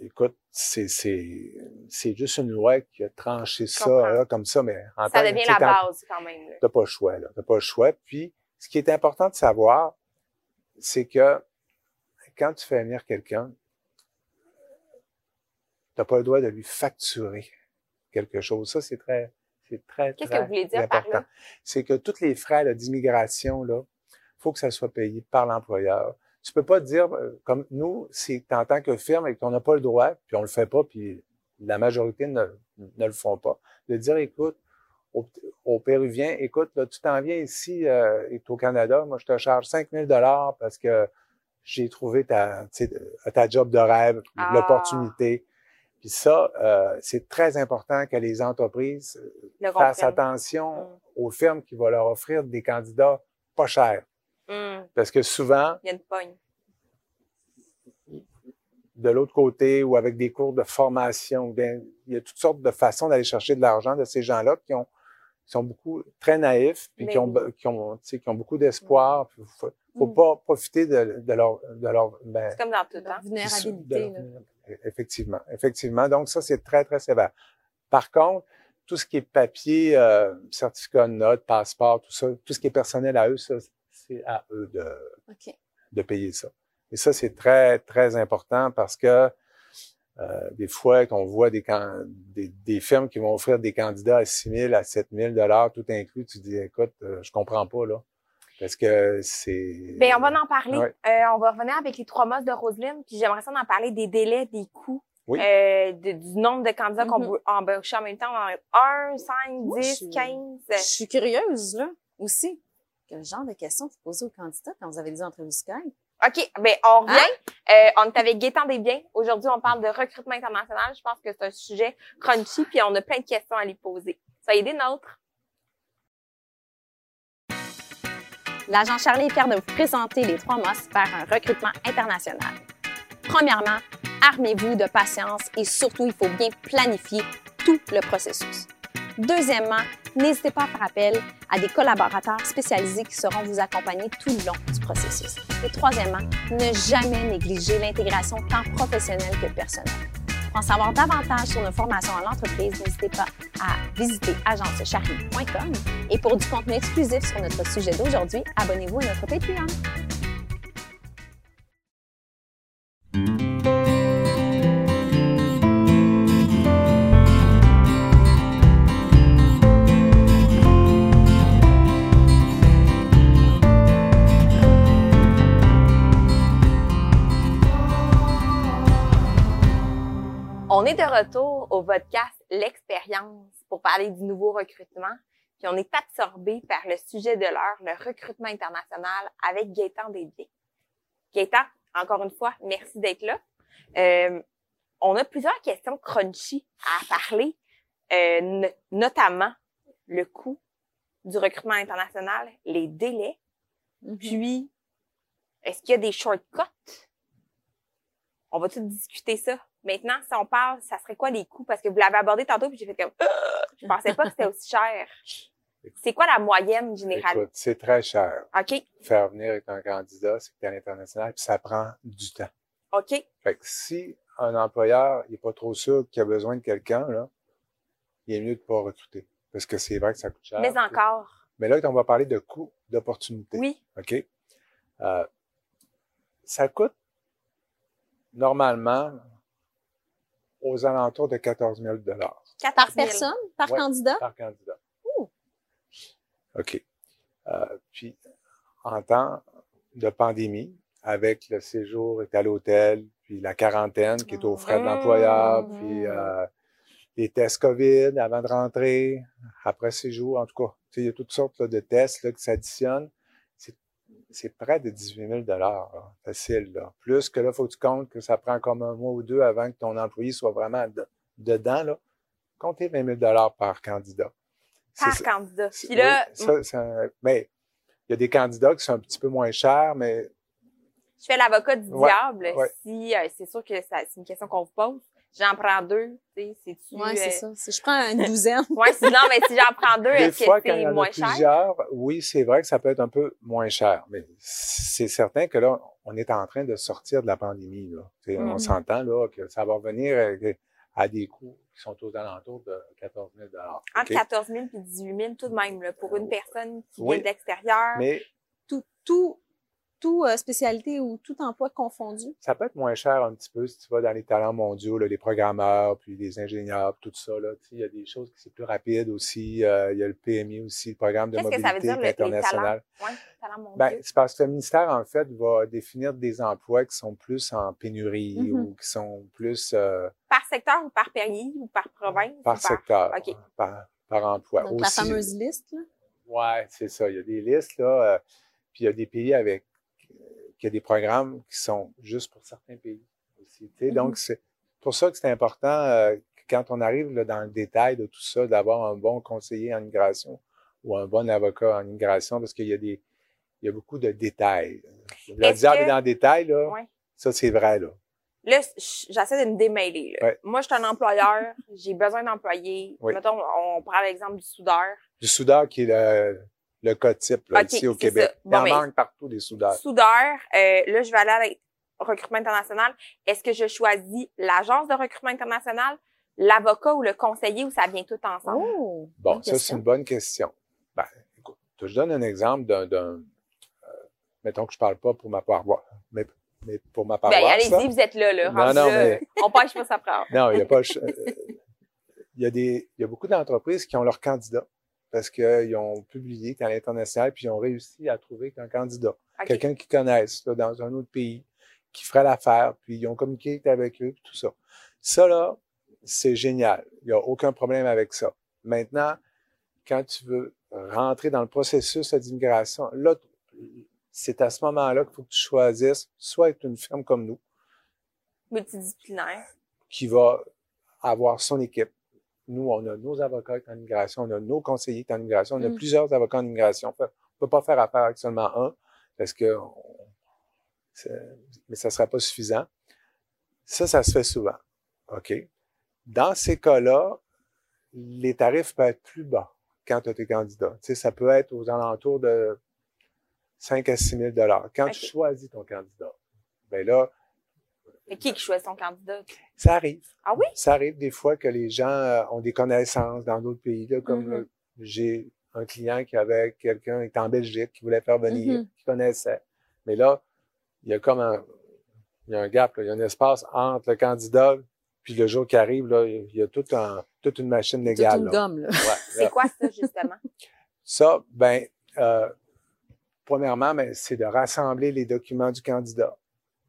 écoute, c'est, c'est, c'est juste une loi qui a tranché ça, comme ça, mais en Ça devient la base, quand même. T'as pas le choix, là. T'as pas le choix. Puis, ce qui est important de savoir, c'est que quand tu fais venir quelqu'un, tu n'as pas le droit de lui facturer quelque chose. Ça, c'est très, c'est très, Qu'est-ce que vous voulez dire important. par là? C'est que tous les frais d'immigration, là, faut que ça soit payé par l'employeur. Tu peux pas dire, euh, comme nous, c'est en tant que firme et qu'on n'a pas le droit, puis on le fait pas, puis la majorité ne, ne le font pas, de dire, écoute, au, au Péruvien, écoute, là, tu t'en viens ici, euh, et au Canada, moi, je te charge 5000 dollars parce que j'ai trouvé ta, ta job de rêve, ah. l'opportunité. Puis ça, euh, c'est très important que les entreprises euh, fassent attention mm. aux firmes qui vont leur offrir des candidats pas chers. Mm. Parce que souvent, il y a une pogne. De l'autre côté, ou avec des cours de formation, il y a toutes sortes de façons d'aller chercher de l'argent de ces gens-là qui ont sont beaucoup très naïfs, puis qui ont, Mais qui ont, tu sais, qui ont beaucoup d'espoir. Puis Faut, faut Mm. pas profiter de, de leur, de leur, ben, C'est comme dans tout, hein? vulnérabilité. de- là. Effectivement, effectivement. Donc ça, c'est très, très sévère. Par contre, tout ce qui est papier, euh, certificat de notes, passeport, tout ça, tout ce qui est personnel à eux, ça, c'est à eux de, de payer ça. Et ça, c'est très, très important parce que euh, des fois, qu'on voit des, des, des firmes qui vont offrir des candidats à 6 000, à 7 000 dollars, tout inclus, tu dis, écoute, euh, je comprends pas, là. Parce que c'est... Ben, on va en parler. Ouais. Euh, on va revenir avec les trois mots de Roselyne, puis j'aimerais ça en parler des délais, des coûts, Oui. euh, de- du nombre de candidats qu'on Mhm. peut embaucher en même temps. 1, 5, Moi, 10, je suis- 15. Je suis curieuse, là, aussi. Quel genre de questions vous posez aux candidats quand vous avez des entrevues Skype? OK, ben on revient. Hein? Euh, on est avec Gaétan Desbiens. Aujourd'hui, on parle de recrutement international. Je pense que c'est un sujet crunchy, puis on a plein de questions à lui poser. Soyez des nôtres. L'agent Charlie est fier de vous présenter les trois MOS vers un recrutement international. Premièrement, armez-vous de patience et surtout, il faut bien planifier tout le processus. Deuxièmement, n'hésitez pas à faire appel à des collaborateurs spécialisés qui sauront vous accompagner tout le long du processus. Et troisièmement, ne jamais négliger l'intégration tant professionnelle que personnelle. Pour en savoir davantage sur nos formations à l'entreprise, n'hésitez pas à visiter agencecharlie.com. Et pour du contenu exclusif sur notre sujet d'aujourd'hui, abonnez-vous à notre Patreon. On est de retour au podcast L'expérience pour parler du nouveau recrutement. Puis on est absorbé par le sujet de l'heure, le recrutement international avec Gaétan Desbiens. Gaétan, encore une fois, merci d'être là. Euh, on a plusieurs questions crunchy à parler, euh, no- notamment le coût du recrutement international, les délais, puis est-ce qu'il y a des shortcuts? On va tout discuter ça? Maintenant, si on parle, ça serait quoi les coûts? Parce que vous l'avez abordé tantôt, puis j'ai fait comme, Euh, je pensais pas que c'était aussi cher. C'est quoi la moyenne générale? C'est très cher. OK, Faire venir avec un candidat, c'est à l'international, puis ça prend du temps. OK. Fait que si un employeur n'est pas trop sûr qu'il a besoin de quelqu'un, là, il est mieux de pas recruter. Parce que c'est vrai que ça coûte cher. Mais encore, Mais là, on va parler de coût d'opportunité. oui. OK? Euh, ça coûte normalement aux alentours de 14 000 14 Par 000. personne? Par Ouais. candidat? par candidat. Ouh. OK. Euh, puis, en temps de pandémie, avec le séjour est à l'hôtel, puis la quarantaine qui est aux frais de l'employeur, Mmh. puis euh, les tests COVID avant de rentrer, après séjour, en tout cas. Il y a toutes sortes là, de tests là, qui s'additionnent. C'est- près de 18 000 là, facile. Là. Plus que là, faut que tu comptes que ça prend comme un mois ou deux avant que ton employé soit vraiment de- dedans. Là. Comptez 20 000 par candidat. Par candidat. Puis là, oui, ça, ça- mais il y a des candidats qui sont un petit peu moins chers, mais je fais l'avocat du Ouais, diable. ouais. Si, euh, c'est sûr que c'est une question qu'on vous pose. J'en prends deux, tu sais, c'est-tu... Oui, c'est euh, ça. Si je prends une douzaine. Ouais, sinon, mais si j'en prends deux, des est-ce que fois, quand il c'est moins a cher? plusieurs, oui, c'est vrai que ça peut être un peu moins cher, mais c'est certain que là, on est en train de sortir de la pandémie. Là. Tu sais, On Mhm. s'entend là que ça va revenir euh, à des coûts qui sont aux alentours de 14 000 Entre OK? 14 000 et 18 000 tout de même, là, pour une personne qui Oui. vient de l'extérieur. Mais Tout, tout, tout euh, spécialité ou tout emploi confondu? ça peut être moins cher un petit peu si tu vas dans les talents mondiaux, là, les programmeurs, puis les ingénieurs, puis tout ça. Là, Tu sais, il y a des choses qui sont plus rapides aussi. euh, il y a le PMI aussi, le programme de Qu'est-ce que ça veut mobilité dire, le- les internationale. Ouais, talent mondial. Ben, c'est parce que le ministère, en fait, va définir des emplois qui sont plus en pénurie Mhm. ou qui sont plus euh, par secteur ou par pays ou par province? par secteur, OK. par, par emploi. Donc, la Aussi, fameuse liste, là. Ouais, c'est ça. Il y a des listes, là. euh, puis il y a des pays avec qui a des programmes qui sont juste pour certains pays aussi. Mhm. Donc, c'est pour ça que c'est important, euh, que quand on arrive là, dans le détail de tout ça, d'avoir un bon conseiller en immigration ou un bon avocat en immigration, parce qu'il y a des il y a beaucoup de détails. Le diable que- est dans le détail, là. Ouais. Ça, c'est vrai, là. Là, j'essaie de me démêler. Moi, je suis un employeur, j'ai besoin d'employés. Mettons, on prend l'exemple du soudeur. Du soudeur qui est le, le cas type ici au Québec. Il en manque partout des soudeurs. Soudeur, euh, là, je vais aller avec recrutement international. Est-ce que je choisis l'agence de recrutement international, l'avocat ou le conseiller ou ça vient tout ensemble? Oh, bon, ça, c'est une bonne question. Ben, écoute, je donne un exemple d'un, euh, mettons que je parle pas pour ma paroisse, mais, mais pour ma ben, paroisse. Ben, allez-y, vous êtes là, là. Non, non, mais... On pêche pas ça prend. Non, il y a pas, euh, il y a des, il y a beaucoup d'entreprises qui ont leurs candidats parce qu'ils ont publié à l'international puis ils ont réussi à trouver qu'un candidat, quelqu'un qu'ils connaissent là, dans un autre pays, qui ferait l'affaire, puis ils ont communiqué avec eux, tout ça. Ça, là, c'est génial. Il n'y a aucun problème avec ça. Maintenant, quand tu veux rentrer dans le processus d'immigration, là, c'est à ce moment-là qu'il faut que tu choisisses soit être une firme comme nous. Multidisciplinaire. Qui va avoir son équipe. Nous, on a nos avocats en immigration, on a nos conseillers en immigration, on a mm. plusieurs avocats en immigration. On ne peut pas faire affaire avec seulement un parce que mais ça ne sera pas suffisant. Ça, ça se fait souvent. OK? Dans ces cas-là, les tarifs peuvent être plus bas quand tu as tes candidats. Tu sais, ça peut être aux alentours de 5 à 6 000 Quand tu choisis ton candidat, ben là... Mais qui qui choisit son candidat? Ça arrive. Ah oui? Ça arrive des fois que les gens euh, ont des connaissances dans d'autres pays. Là, comme mm-hmm. j'ai un client qui avait quelqu'un qui était en Belgique, qui voulait faire venir, mm-hmm. qui connaissait. Mais là, il y a comme un, il y a un gap, il y a un espace entre le candidat puis le jour qui arrive, là, il y a tout un, toute une machine légale. Toute une gomme, là. c'est quoi ça, justement? Ça, ben, euh, premièrement, ben, c'est de rassembler les documents du candidat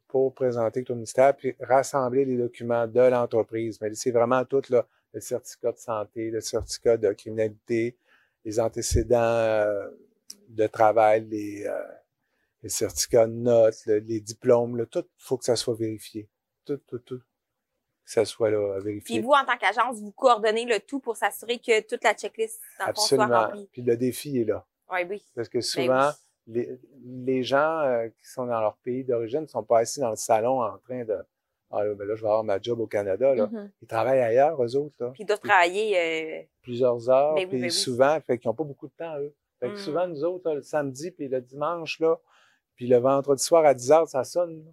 pour présenter au ministère, puis rassembler les documents de l'entreprise. Mais c'est vraiment tout là, le certificat de santé, le certificat de criminalité, les antécédents euh, de travail, les, euh, les certificats de notes, les diplômes, tout, il faut que ça soit vérifié. Tout, tout, tout. Que ça soit là, vérifié. Puis vous, en tant qu'agence, vous coordonnez le tout pour s'assurer que toute la checklist dans Absolument. soit remplie. Puis le défi est là. Oui, oui. Parce que ben souvent, les, les, gens euh, qui sont dans leur pays d'origine ne sont pas assis dans le salon en train de ah là, ben là, je vais avoir ma job au Canada. Là. Mm-hmm. Ils travaillent ailleurs, eux autres. Là. Puis ils doivent travailler euh... plusieurs heures. Ben puis souvent, fait qu'ils n'ont pas beaucoup de temps, eux. Fait que mm. souvent, nous autres, le samedi puis le dimanche, là, puis le vendredi soir à 10 h ça sonne.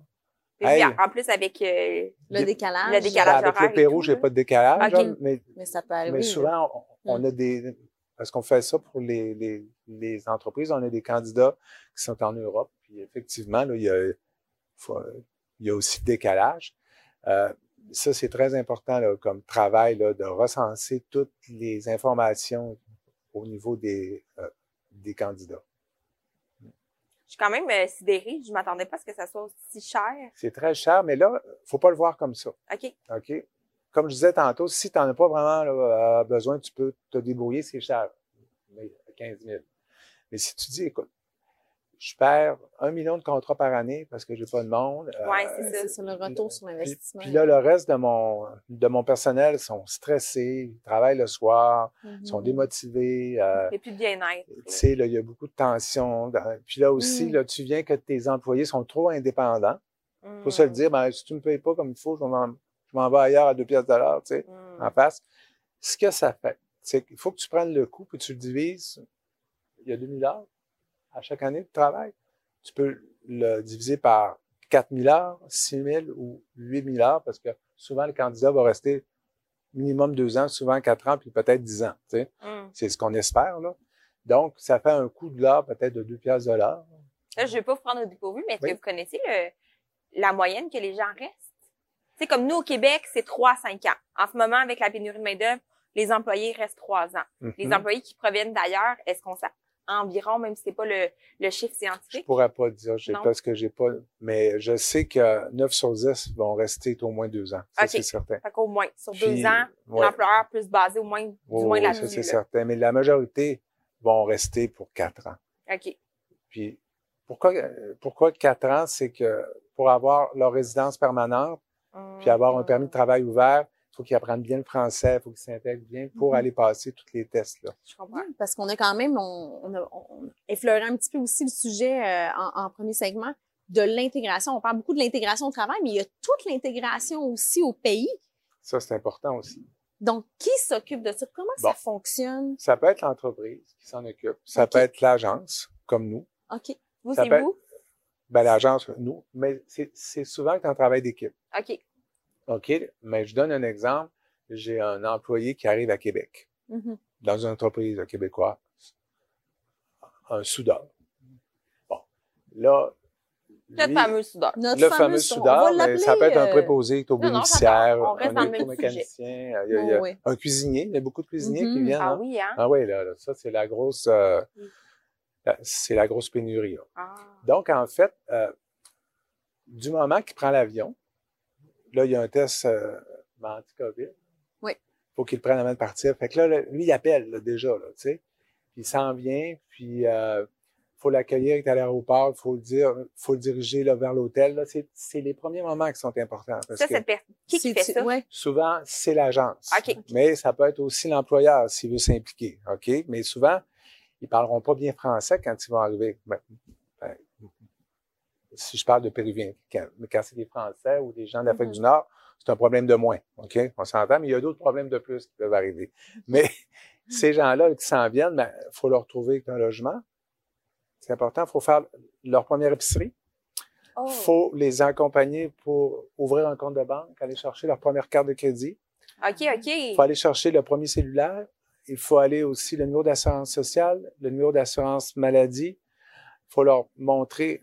en plus, avec euh, le décalage. Le décalage avec le Pérou, j'ai pas de décalage. mais, mais, ça peut arriver. Mais souvent, on, a des. Parce qu'on fait ça pour les, les, les, entreprises, on a des candidats qui sont en Europe. Puis effectivement, là, il, y a, il y a aussi décalage. Euh, ça, c'est très important là, comme travail là, de recenser toutes les informations au niveau des, euh, des candidats je suis quand même euh, sidérée. Je m'attendais pas à ce que ça soit aussi cher. C'est très cher, mais là, faut pas le voir comme ça. OK. OK? Comme je disais tantôt, si tu n'en as pas vraiment là, besoin, tu peux te débrouiller, c'est cher. 15 000. Mais si tu dis, écoute, je perds un million de contrats par année parce que j'ai pas de monde. Oui, c'est ça. C'est le retour sur l'investissement. Puis, là, le reste de mon, de mon personnel sont stressés, ils travaillent le soir, ils sont mm-hmm. démotivés. Euh, Et plus de bien-être. Tu sais, là, il y a beaucoup de tensions. Puis là aussi, mm. là, tu viens que tes employés sont trop indépendants. Il faut se le mm. dire, ben, si tu ne me payes pas comme il faut, je m'en vais ailleurs à deux pièces de l'heure, tu sais, mm. en face. Ce que ça fait, c'est qu'il faut que tu prennes le coût et tu le divises. Il y a 2000 heures à chaque année de travail. Tu peux le diviser par 4 000 heures, 6 000 ou 8 000 heures parce que souvent le candidat va rester minimum deux ans, souvent quatre ans, puis peut-être dix ans. Tu sais. Mm. C'est ce qu'on espère. Là. Donc, ça fait un coût de l'heure peut-être de 2 piastres de l'heure. Là, je ne vais pas vous prendre au dépourvu, mais est-ce que vous connaissez le, la moyenne que les gens restent? C'est comme nous au Québec, c'est 3 à 5 ans. En ce moment, avec la pénurie de main-d'œuvre, les employés restent 3 ans. Les mm-hmm. employés qui proviennent d'ailleurs, est-ce qu'on environ, même si c'est pas le, le, chiffre scientifique? Je pourrais pas dire, j'ai, parce que j'ai pas, mais je sais que 9 sur 10 vont rester au moins deux ans. Ça, c'est certain. Fait qu'au moins, sur deux ans, l'employeur peut se baser au moins, du moins la Ça, c'est certain. Mais la majorité vont rester pour quatre ans. OK. Puis, pourquoi, pourquoi quatre ans? C'est que pour avoir leur résidence permanente, puis avoir un permis de travail ouvert, faut qu'ils apprennent bien le français, il faut qu'ils s'intègrent bien pour mm-hmm. aller passer tous les tests. Là. Je comprends. Parce qu'on a quand même, on, on, a, effleuré un petit peu aussi le sujet euh, en, premier segment. de l'intégration. On parle beaucoup de l'intégration au travail, mais il y a toute l'intégration aussi au pays. Ça, c'est important aussi. Donc, qui s'occupe de ça? Comment ça fonctionne? Ça peut être l'entreprise qui s'en occupe. Ça peut être l'agence, comme nous. OK. Vous, c'est vous? Ben, l'agence, nous. Mais c'est souvent un travail d'équipe. OK. OK. Mais je donne un exemple. J'ai un employé qui arrive à Québec, mm-hmm. dans une entreprise québécoise, un soudeur. Bon. Là, le fameux soudeur. le fameux soudeur, mais ça peut être un euh, préposé au bénéficiaire, un électromécanicien, il y a, il y a un cuisinier, il y a beaucoup de cuisiniers qui mm-hmm. viennent. Ah hein. oui, hein? Ah oui, là, ça c'est la grosse, euh, c'est la grosse pénurie. Ah. Donc en fait, euh, du moment qu'il prend l'avion, là il y a un test euh, anti-COVID. Oui. Faut qu'il prenne avant de partir. Fait que là, lui il appelle déjà, là, tu sais. Puis il s'en vient, puis euh, faut l'accueillir à l'aéroport, il faut le dire, faut le diriger là, vers l'hôtel. C'est les premiers moments qui sont importants. Parce ça, c'est qui, qui fait ça? Souvent, c'est l'agence. OK. Mais ça peut être aussi l'employeur s'il veut s'impliquer. OK? Mais souvent, ils parleront pas bien français quand ils vont arriver. Ben, ben, si je parle de Péruviens, mais quand c'est des Français ou des gens d'Afrique mm-hmm. du Nord, c'est un problème de moins. OK? On s'entend, mais il y a d'autres problèmes de plus qui peuvent arriver. Mais ces gens-là qui s'en viennent, ben, faut leur trouver un logement. C'est important. Il faut faire leur première épicerie. Il oh. faut les accompagner pour ouvrir un compte de banque, aller chercher leur première carte de crédit. OK, OK. Il faut aller chercher le premier cellulaire. Il faut aller aussi le numéro d'assurance sociale, le numéro d'assurance maladie. Il faut leur montrer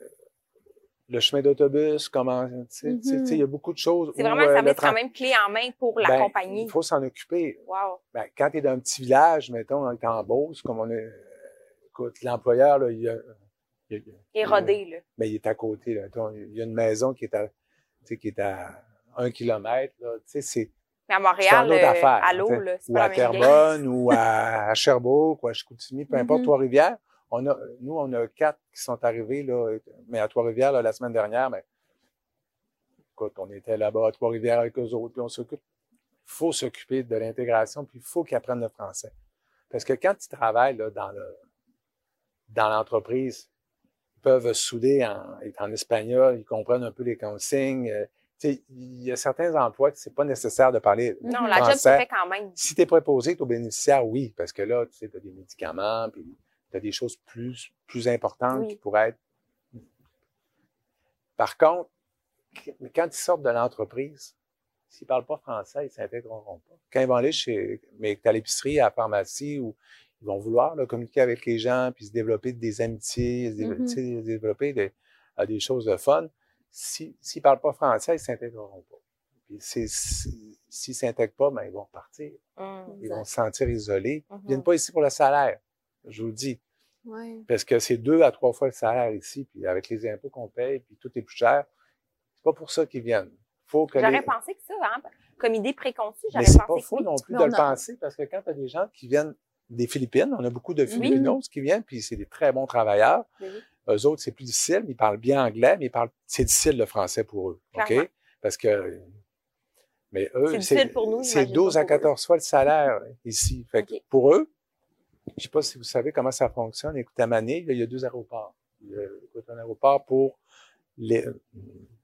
le chemin d'autobus, comment, tu sais, Mm-hmm. il y a beaucoup de choses. C'est vraiment un euh, service le quand même clé en main pour la ben, compagnie. Il faut s'en occuper. Wow. Ben, quand tu es dans un petit village, mettons, on est en Beauce, comme on est, écoute, l'employeur, là, il, a, il, a, Érodé, là. Mais il est à côté, là. Il y a une maison qui est à, qui est à un kilomètre, là. Tu sais, c'est, mais à Montréal, euh, affaire, à l'eau, là, ou pas à. Terrebonne, ou à, à Sherbrooke, ou à Chicoutimi, peu importe, Mhm. Trois-Rivières. On a, nous, on a quatre qui sont arrivés, là, mais à Trois-Rivières, la semaine dernière, mais, écoute, on était là-bas à Trois-Rivières avec eux autres, puis on s'occupe. Il faut s'occuper de l'intégration, puis il faut qu'ils apprennent le français. Parce que quand ils travaillent, là, dans le, dans l'entreprise, ils peuvent souder en, espagnol, ils comprennent un peu les consignes. euh, il y a certains emplois que c'est pas nécessaire de parler Non, la job se français. fait quand même. Si tu es préposé, tu es au bénéficiaire, oui, parce que là, tu sais, as des médicaments, puis tu as des choses plus, plus importantes Oui. qui pourraient être. Par contre, qu- quand ils sortent de l'entreprise, s'ils parlent pas français, ils s'intégreront pas. Quand ils vont aller chez, mais à l'épicerie, à la pharmacie, ou ils vont vouloir là, communiquer avec les gens, puis se développer des amitiés, se Mhm. développer des, à des choses de fun. Si, s'ils parlent pas français, ils s'intégreront pas. Puis s'ils s'intègrent pas, ben, ils vont repartir. Hum. Ils vont se sentir isolés. Ils Mhm. viennent pas ici pour le salaire, je vous le dis. Ouais. Parce que c'est deux à trois fois le salaire ici, puis avec les impôts qu'on paye, puis tout est plus cher. C'est pas pour ça qu'ils viennent. Faut que J'aurais les... pensé que ça, hein, comme idée préconçue, Mais j'aurais c'est pensé pas que faux non plus Mais de le a- penser, parce que quand tu as des gens qui viennent des Philippines, on a beaucoup de Oui. Philippinos qui viennent, puis c'est des très bons travailleurs. Oui, oui. Eux autres, c'est plus difficile, mais ils parlent bien anglais, mais ils parlent, c'est difficile le français pour eux. Clairement. OK? Parce que, mais eux, C'est difficile pour nous, c'est j'imagine 12 pas à pour eux. 14 fois le salaire ici. Fait que pour eux, je sais pas si vous savez comment ça fonctionne. Écoute, à Mané, il y a deux aéroports. Il y a un aéroport pour les,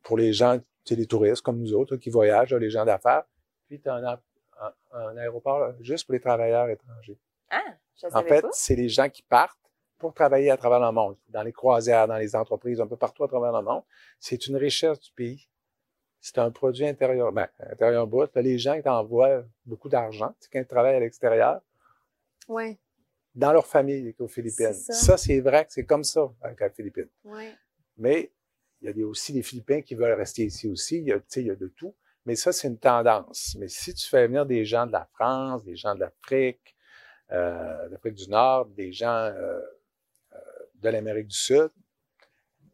pour les gens, les touristes comme nous autres, qui voyagent, les gens d'affaires. Puis tu as un, a- un- un aéroport juste pour les travailleurs étrangers. Ah, je En savais fait, c'est les gens qui partent pour travailler à travers le monde, dans les croisières, dans les entreprises, un peu partout à travers le monde. C'est une richesse du pays. C'est un produit intérieur, ben, intérieur brut. Les gens ils t'envoient beaucoup d'argent quand ils travaillent à l'extérieur, Ouais. Dans leur famille aux Philippines. Ça. Ça, c'est vrai que c'est comme ça avec les Philippines. Ouais. Mais il y a aussi des Philippins qui veulent rester ici aussi. Il y a, il y a de tout. Mais ça, c'est une tendance. Mais si tu fais venir des gens de la France, des gens de l'Afrique, euh, d'Afrique du Nord, des gens euh, euh, de l'Amérique du Sud,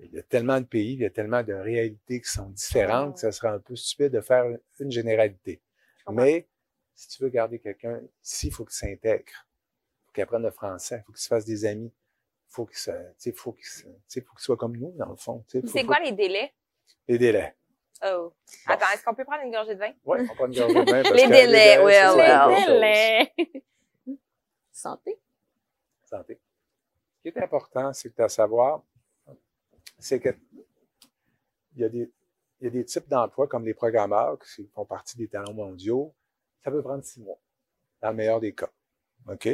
il y a tellement de pays, il y a tellement de réalités qui sont différentes que ça serait un peu stupide de faire une généralité. Mais si tu veux garder quelqu'un ici, il faut qu'il s'intègre. Il faut qu'il apprenne le français. Il faut qu'il se fasse des amis. Il faut qu'il se, tu sais, faut qu'il se- tu sais, faut qu'il soit comme nous, dans le fond. C'est faut- quoi les délais? Les délais. Oh. Attends, est-ce qu'on peut prendre une gorgée de vin? Oui, on prend une gorgée de vin. parce Les que délais, well. chose. Délai. Santé. Santé. Ce qui est important, c'est de savoir, c'est que il y a des, il y a des types d'emplois comme les programmeurs qui font partie des talents mondiaux. Ça peut prendre six mois, dans le meilleur des cas. OK?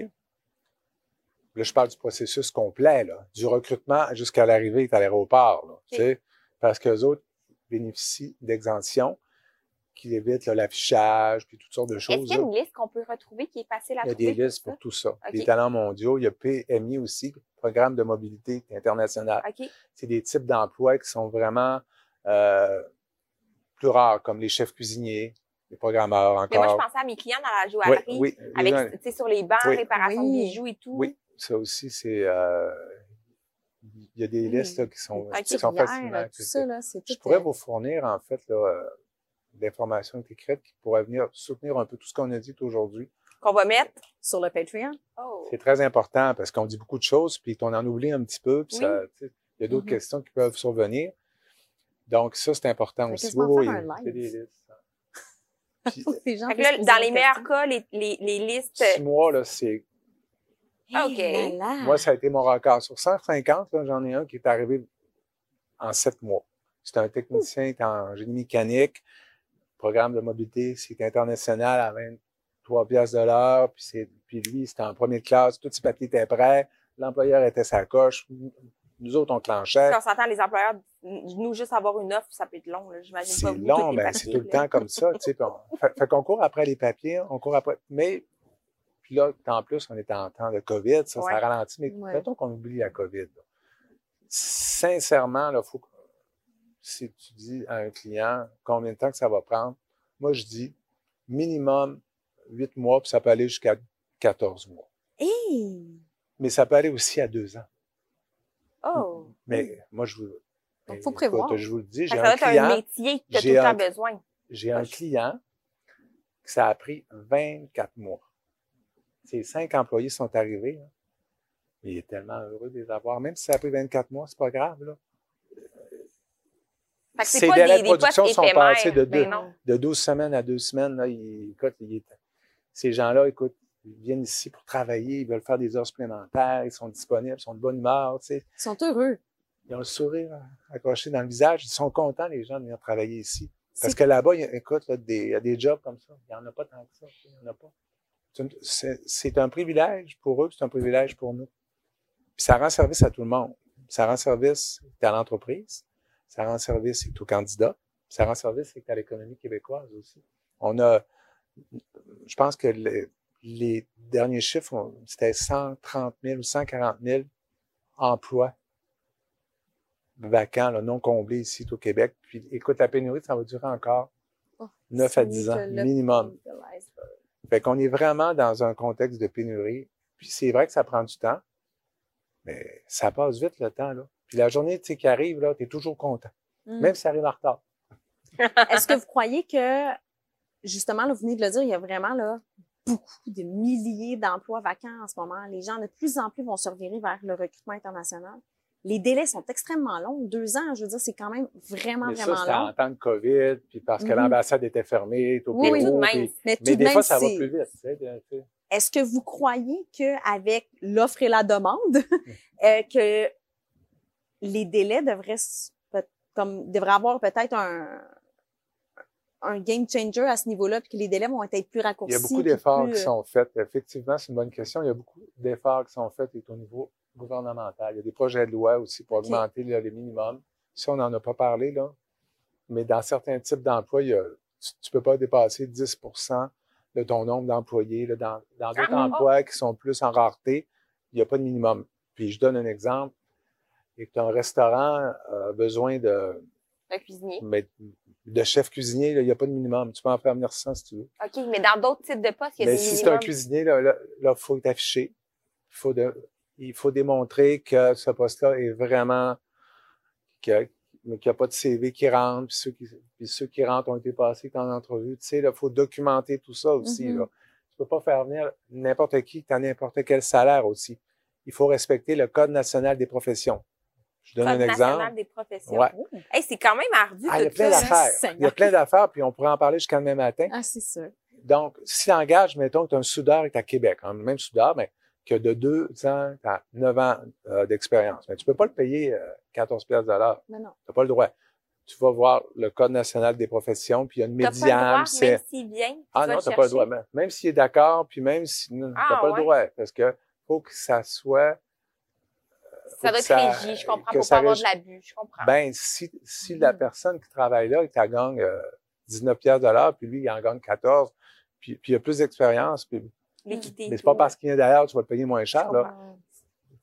Là, je parle du processus complet, là, du recrutement jusqu'à l'arrivée à l'aéroport. Là, tu sais, parce qu'eux autres bénéficient d'exemptions qui évitent l'affichage, puis toutes sortes de choses. Est-ce qu'il y a une liste qu'on peut retrouver qui est facile à Il y a trouver? des listes pour tout ça. Les talents mondiaux, il y a PMI aussi, Programme de mobilité internationale. C'est des types d'emplois qui sont vraiment euh, plus rares, comme les chefs cuisiniers, les programmeurs encore. Mais moi, je pensais à mes clients dans la joaillerie, oui, oui, avec, tu sais, sur les bancs, Oui. réparation de bijoux et tout. Oui, ça aussi, c'est... euh, il y a des Oui. listes là, qui sont, Ok. qui sont facilement tout ça, là, Je tout, pourrais euh, vous fournir, en fait, là, euh, d'informations écrites qui pourraient venir soutenir un peu tout ce qu'on a dit aujourd'hui. Qu'on va mettre. sur le Patreon. Oh. C'est très important parce qu'on dit beaucoup de choses, puis qu'on en oublie un petit peu, puis Oui. ça, il y a d'autres Mhm. questions qui peuvent survenir. Donc, ça, c'est important Fait aussi. Oui, un live. des listes. Puis, les gens là, dans les meilleurs cas, les, les, les listes. six mois, là, c'est... Ah, OK. Moi, ça a été mon record. Sur 150, là, j'en ai un qui est arrivé en sept mois. C'est un technicien qui est en génie mécanique, programme de mobilité, c'est international à 23 piastres de l'heure, puis, c'est, puis lui, c'était en première classe, tous ses papiers étaient prêts, l'employeur était sa coche, nous autres, on clenchait. Si on s'entend, les employeurs, nous, juste avoir une offre, ça peut être long. J'imagine C'est long, les ben, c'est tout le temps comme ça, tu sais. puis on- Fait, fait qu'on court après les papiers, on court après. Mais, puis là, en plus, on est en temps de COVID, ça, Ouais. ça ralentit. Mais Ouais. mettons qu'on oublie la COVID. là. Sincèrement, là, faut que, si tu dis à un client combien de temps que ça va prendre, moi, je dis minimum 8 mois, puis ça peut aller jusqu'à 14 mois. Hey! Mais ça peut aller aussi à deux ans. Oh. Mais moi, je vous. Ben, faut prévoir. écoute, je vous le dis, j'ai un être un client. métier que tu as tout le temps un- besoin. J'ai un client que ça a pris 24 mois. Ses cinq employés sont arrivés. là. Il est tellement heureux de les avoir. Même si ça a pris 24 mois, c'est pas grave. Là. Ces pas délais de production sont éphémères. passés de deux. Ben non. De 12 semaines à deux semaines, là, il- écoute, il est- ces gens-là, écoute, ils viennent ici pour travailler, ils veulent faire des heures supplémentaires, ils sont disponibles, ils sont de bonne humeur, tu sais. Ils sont heureux. Ils ont le sourire accroché dans le visage. Ils sont contents, les gens, de venir travailler ici. Parce que là-bas, il y a- écoute, là, des, il y a des jobs comme ça. Il n'y en a pas tant que ça. Il y en a pas. C'est un privilège pour eux, c'est un privilège pour nous. Puis ça rend service à tout le monde. Ça rend service à l'entreprise, ça rend service aux candidats, ça rend service à l'économie québécoise aussi. On a, je pense que les, les derniers chiffres, c'était 130 000 ou 140 000 emplois vacants, là, non comblés ici au Québec. Puis écoute, la pénurie, ça va durer encore Oh, 9 à c'est 10 ans minimum. Fait qu'on est vraiment dans un contexte de pénurie. Puis c'est vrai que ça prend du temps, mais ça passe vite le temps. Là. Puis la journée tu sais, qui arrive, là, tu es toujours content. Mm. Même si ça arrive en retard. Est-ce que vous croyez que, justement, là, vous venez de le dire, il y a vraiment là, beaucoup de milliers d'emplois vacants en ce moment. Les gens de plus en plus vont se revirer vers le recrutement international. Les délais sont extrêmement longs. Deux ans, je veux dire, c'est quand même vraiment, Mais ça, vraiment c'était en long. temps de COVID, puis parce que Mhm. l'ambassade était fermée, au Oui, oui, tout de puis- même. Mais Mais de des même, fois, ça va plus vite. tu sais, tu sais. Est-ce que vous croyez qu'avec l'offre et la demande, euh, que les délais devraient, comme, devraient avoir peut-être un, un game changer à ce niveau-là, puis que les délais vont être plus raccourcis? Il y a beaucoup d'efforts plus, qui euh, sont faits. Effectivement, c'est une bonne question. Il y a beaucoup d'efforts qui sont faits et au niveau gouvernemental. Il y a des projets de loi aussi pour augmenter là, les minimums. Ça, on n'en a pas parlé, là. Mais dans certains types d'emplois, il tu ne peux pas dépasser 10 de ton nombre d'employés. Dans dans d'autres Ah, emplois qui sont plus en rareté, il n'y a pas de minimum. Puis je donne un exemple. Et que un restaurant a besoin de, Le cuisinier. mais de chef cuisinier, il n'y a pas de minimum. Tu peux en faire venir 100 si tu veux. OK, mais dans d'autres types de postes, il y a Mais des si c'est un minimums. cuisinier, là, là, faut être affiché. Il faut, de, il faut démontrer que ce poste-là est vraiment, qu'il n'y a pas de CV qui rentre, puis ceux qui, puis ceux qui rentrent ont été passés en entrevue. Tu sais, il faut documenter tout ça aussi. Mhm. là. Tu peux pas faire venir n'importe qui à n'importe quel salaire aussi. Il faut respecter le Code national des professions. Je donne Code un national exemple. des professions. Ouais. Hey, c'est quand même ardu Ah, il y a plein d'affaires. Il y a plein d'affaires, puis on pourrait en parler jusqu'à demain matin. Ah, c'est sûr. Donc, si l'engage, mettons, que tu as un soudeur et à Québec, hein, même soudeur, mais qui a de 2 ans à 9 ans euh, d'expérience, mais tu peux pas le payer euh, 14 pièces de l'heure. Mais non. Tu n'as pas le droit. tu vas voir le Code national des professions, puis il y a une médiane. C'est... Même s'il vient, ah non, tu n'as pas le droit. Même, s'il est d'accord, puis même si tu n'as ah, pas le droit. Parce que faut que ça soit. Ça doit être régi, je comprends, pour pas avoir de l'abus, je comprends. Ben, si, si la mm-hmm. personne qui travaille là, elle gagne 19 pièces de l'heure, puis lui, il en gagne 14, puis, puis il a plus d'expérience, puis L'équité. Mais c'est pas parce qu'il vient d'ailleurs tu vas le payer moins cher. Là.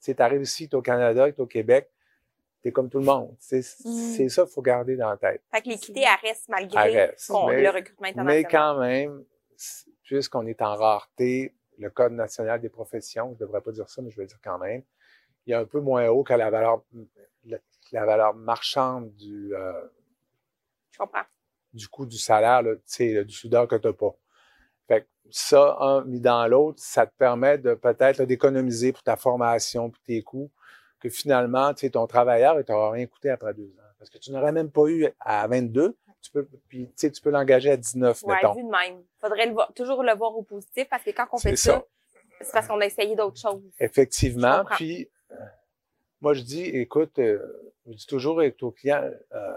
Tu arrives ici, tu es au Canada, tu es au Québec, tu es comme tout le monde. C'est mm. ça qu'il faut garder dans la tête. Fait que l'équité, elle reste malgré le recrutement international. Mais quand même, puisqu'on est en rareté, le Code national des professions, je ne devrais pas dire ça, mais je vais dire quand même, il est un peu moins haut que la valeur, la, valeur marchande du, euh, je comprends. du coût du salaire, là, du soudeur que tu n'as pas. Fait que ça, un mis dans l'autre, ça te permet de peut-être d'économiser pour ta formation, pour tes coûts, que finalement, tu sais, ton travailleur, il t'aura rien coûté après deux ans. Parce que tu n'aurais même pas eu à 22, tu peux, puis, tu sais, tu peux l'engager à 19, ouais, mettons. vu de même. Faudrait le voir, toujours le voir au positif, parce que quand on fait ça, c'est parce qu'on a essayé d'autres choses. Effectivement. Puis, moi, je dis, écoute, euh, je dis toujours avec ton client, euh,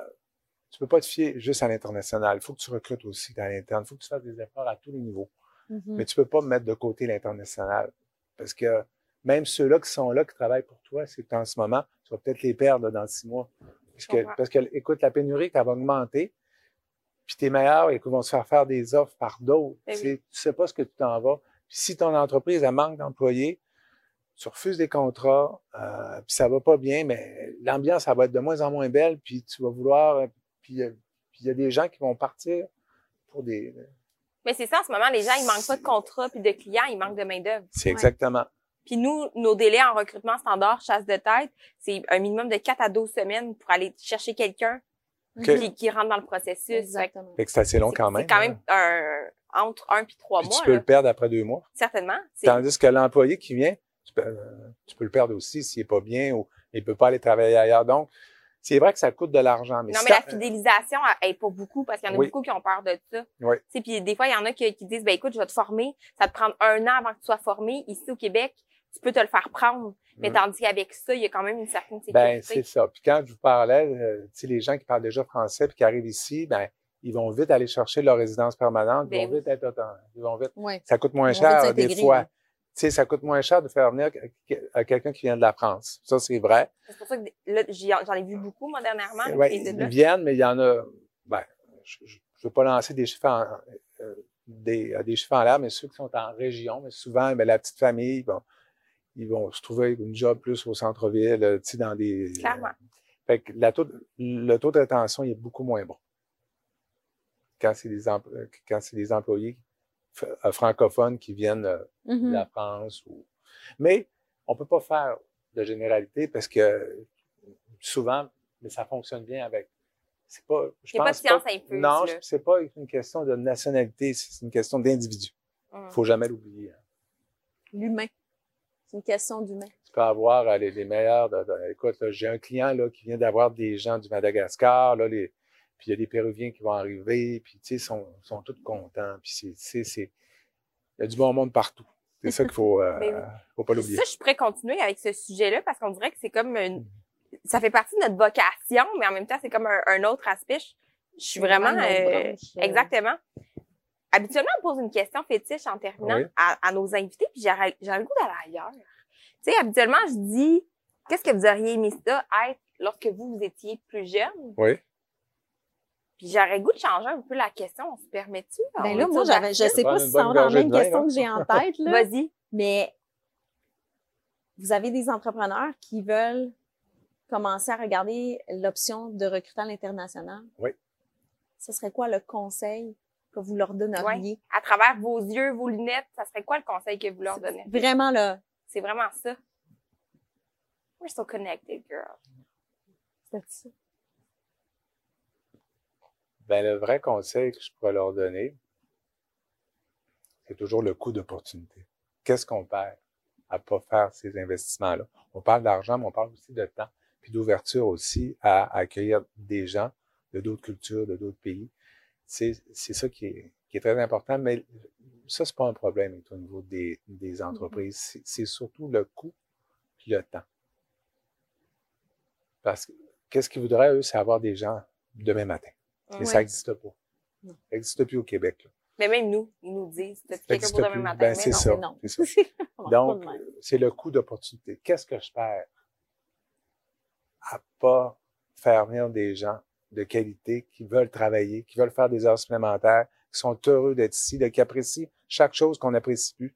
tu peux pas te fier juste à l'international. Il faut que tu recrutes aussi à l'interne. Il faut que tu fasses des efforts à tous les niveaux. Mm-hmm. Mais tu peux pas mettre de côté l'international. Parce que même ceux-là qui sont là, qui travaillent pour toi, c'est qu'en ce moment, tu vas peut-être les perdre dans six mois. Parce que, parce que, écoute, la pénurie, elle va augmenter. Puis tes meilleurs, ils vont se faire faire des offres par d'autres. Eh tu, sais, sais pas ce que tu t'en vas. Puis si ton entreprise, elle manque d'employés, tu refuses des contrats, euh, puis ça va pas bien, mais l'ambiance, ça va être de moins en moins belle, puis tu vas vouloir puis il y a des gens qui vont partir pour des. Mais c'est ça, en ce moment, les gens, ils manquent pas de contrats puis de clients, ils manquent de main-d'œuvre. C'est exactement. Puis nous, nos délais en recrutement standard, chasse de tête, c'est un minimum de 4 à 12 semaines pour aller chercher quelqu'un qui, rentre dans le processus. Exactement. Fait que c'est assez long quand même. C'est quand même un, entre un puis trois mois. Tu peux le perdre après deux mois. Certainement. Tandis que l'employé qui vient, tu peux, euh, tu peux le perdre aussi s'il est pas bien ou il peut pas aller travailler ailleurs. Donc, c'est vrai que ça coûte de l'argent. Mais non, mais la fidélisation est pas beaucoup parce qu'il y en a beaucoup qui ont peur de ça. Oui. Puis des fois, il y en a qui, disent, ben écoute, je vais te former. Ça te prend un an avant que tu sois formé. Ici au Québec, tu peux te le faire prendre. Mais mm. tandis qu'avec ça, il y a quand même une certaine sécurité. Ben, c'est ça. Puis quand je vous parlais, euh, tu sais, les gens qui parlent déjà français puis qui arrivent ici, ben, ils vont vite aller chercher leur résidence permanente. Ils ben vont vite être Ils vont vite. Ça coûte moins cher des fois tu sais, ça coûte moins cher de faire venir à quelqu'un qui vient de la France. Ça, c'est vrai. C'est pour ça que là, j'en ai vu beaucoup, moi, dernièrement. Oui, ils viennent, mais il y en a, ben, je ne veux pas lancer des chiffres en, euh, des, des chiffres en l'air, mais ceux qui sont en région, mais souvent, ben, la petite famille, bon, ils vont se trouver une job plus au centre-ville, tu sais, dans des... Clairement. fait que la taux, le taux de rétention, il est beaucoup moins bon quand c'est des, c'est des employés euh, francophones qui viennent euh, de mm-hmm. la France. Ou... Mais on peut pas faire de généralité parce que souvent, mais ça fonctionne bien avec. C'est pas. Je pense pas de science pas, Non, c'est pas une question de nationalité, c'est une question d'individu. Il mm. faut jamais l'oublier. Hein. L'humain. C'est une question d'humain. Tu peux avoir euh, les, meilleurs. écoute, j'ai un client là, qui vient d'avoir des gens du Madagascar. Là, les, puis il y a des Péruviens qui vont arriver, puis tu sais, sont, sont tous contents. Puis c'est, c'est, il y a du bon monde partout. C'est ça qu'il faut, euh, ben faut pas l'oublier. Ça, je pourrais continuer avec ce sujet-là parce qu'on dirait que c'est comme une, ça fait partie de notre vocation, mais en même temps, c'est comme un, autre aspect. Je, suis vraiment, euh, exactement. Habituellement, on pose une question fétiche en terminant à, nos invités, puis j'ai le goût d'aller ailleurs. Tu sais, habituellement, je dis, qu'est-ce que vous auriez aimé ça être lorsque vous, vous étiez plus jeune? Oui. Puis j'aurais goût de changer un peu la question. On se permet-tu? Ben là, moi, j'avais, je sais pas si c'est dans la même question que j'ai en tête, là. Vas-y. Mais vous avez des entrepreneurs qui veulent commencer à regarder l'option de recruter à l'international? Oui. Ce serait quoi le conseil que vous leur donneriez? Oui. À travers vos yeux, vos lunettes, ça serait quoi le conseil que vous leur donnez? Vraiment là. C'est vraiment ça. We're so connected, girl. C'est ça. Ben, le vrai conseil que je pourrais leur donner, c'est toujours le coût d'opportunité. Qu'est-ce qu'on perd à pas faire ces investissements-là? On parle d'argent, mais on parle aussi de temps, puis d'ouverture aussi à, accueillir des gens de d'autres cultures, de d'autres pays. C'est ça qui est, qui est très important, mais ça, c'est pas un problème au niveau des, des mm-hmm. entreprises. C'est surtout le coût et le temps. Parce que qu'est-ce qu'ils voudraient, eux, c'est avoir des gens demain matin. Et Ouais. ça n'existe pas. Non. Ça n'existe plus au Québec. là. Mais même nous, ils nous disent, Ça quelqu'un n'existe pour demain plus. matin? Ben, Mais c'est ça. mais non. c'est Donc, c'est le coût d'opportunité. Qu'est-ce que je perds à pas faire venir des gens de qualité qui veulent travailler, qui veulent faire des heures supplémentaires, qui sont heureux d'être ici, de- qui apprécient chaque chose qu'on n'apprécie plus?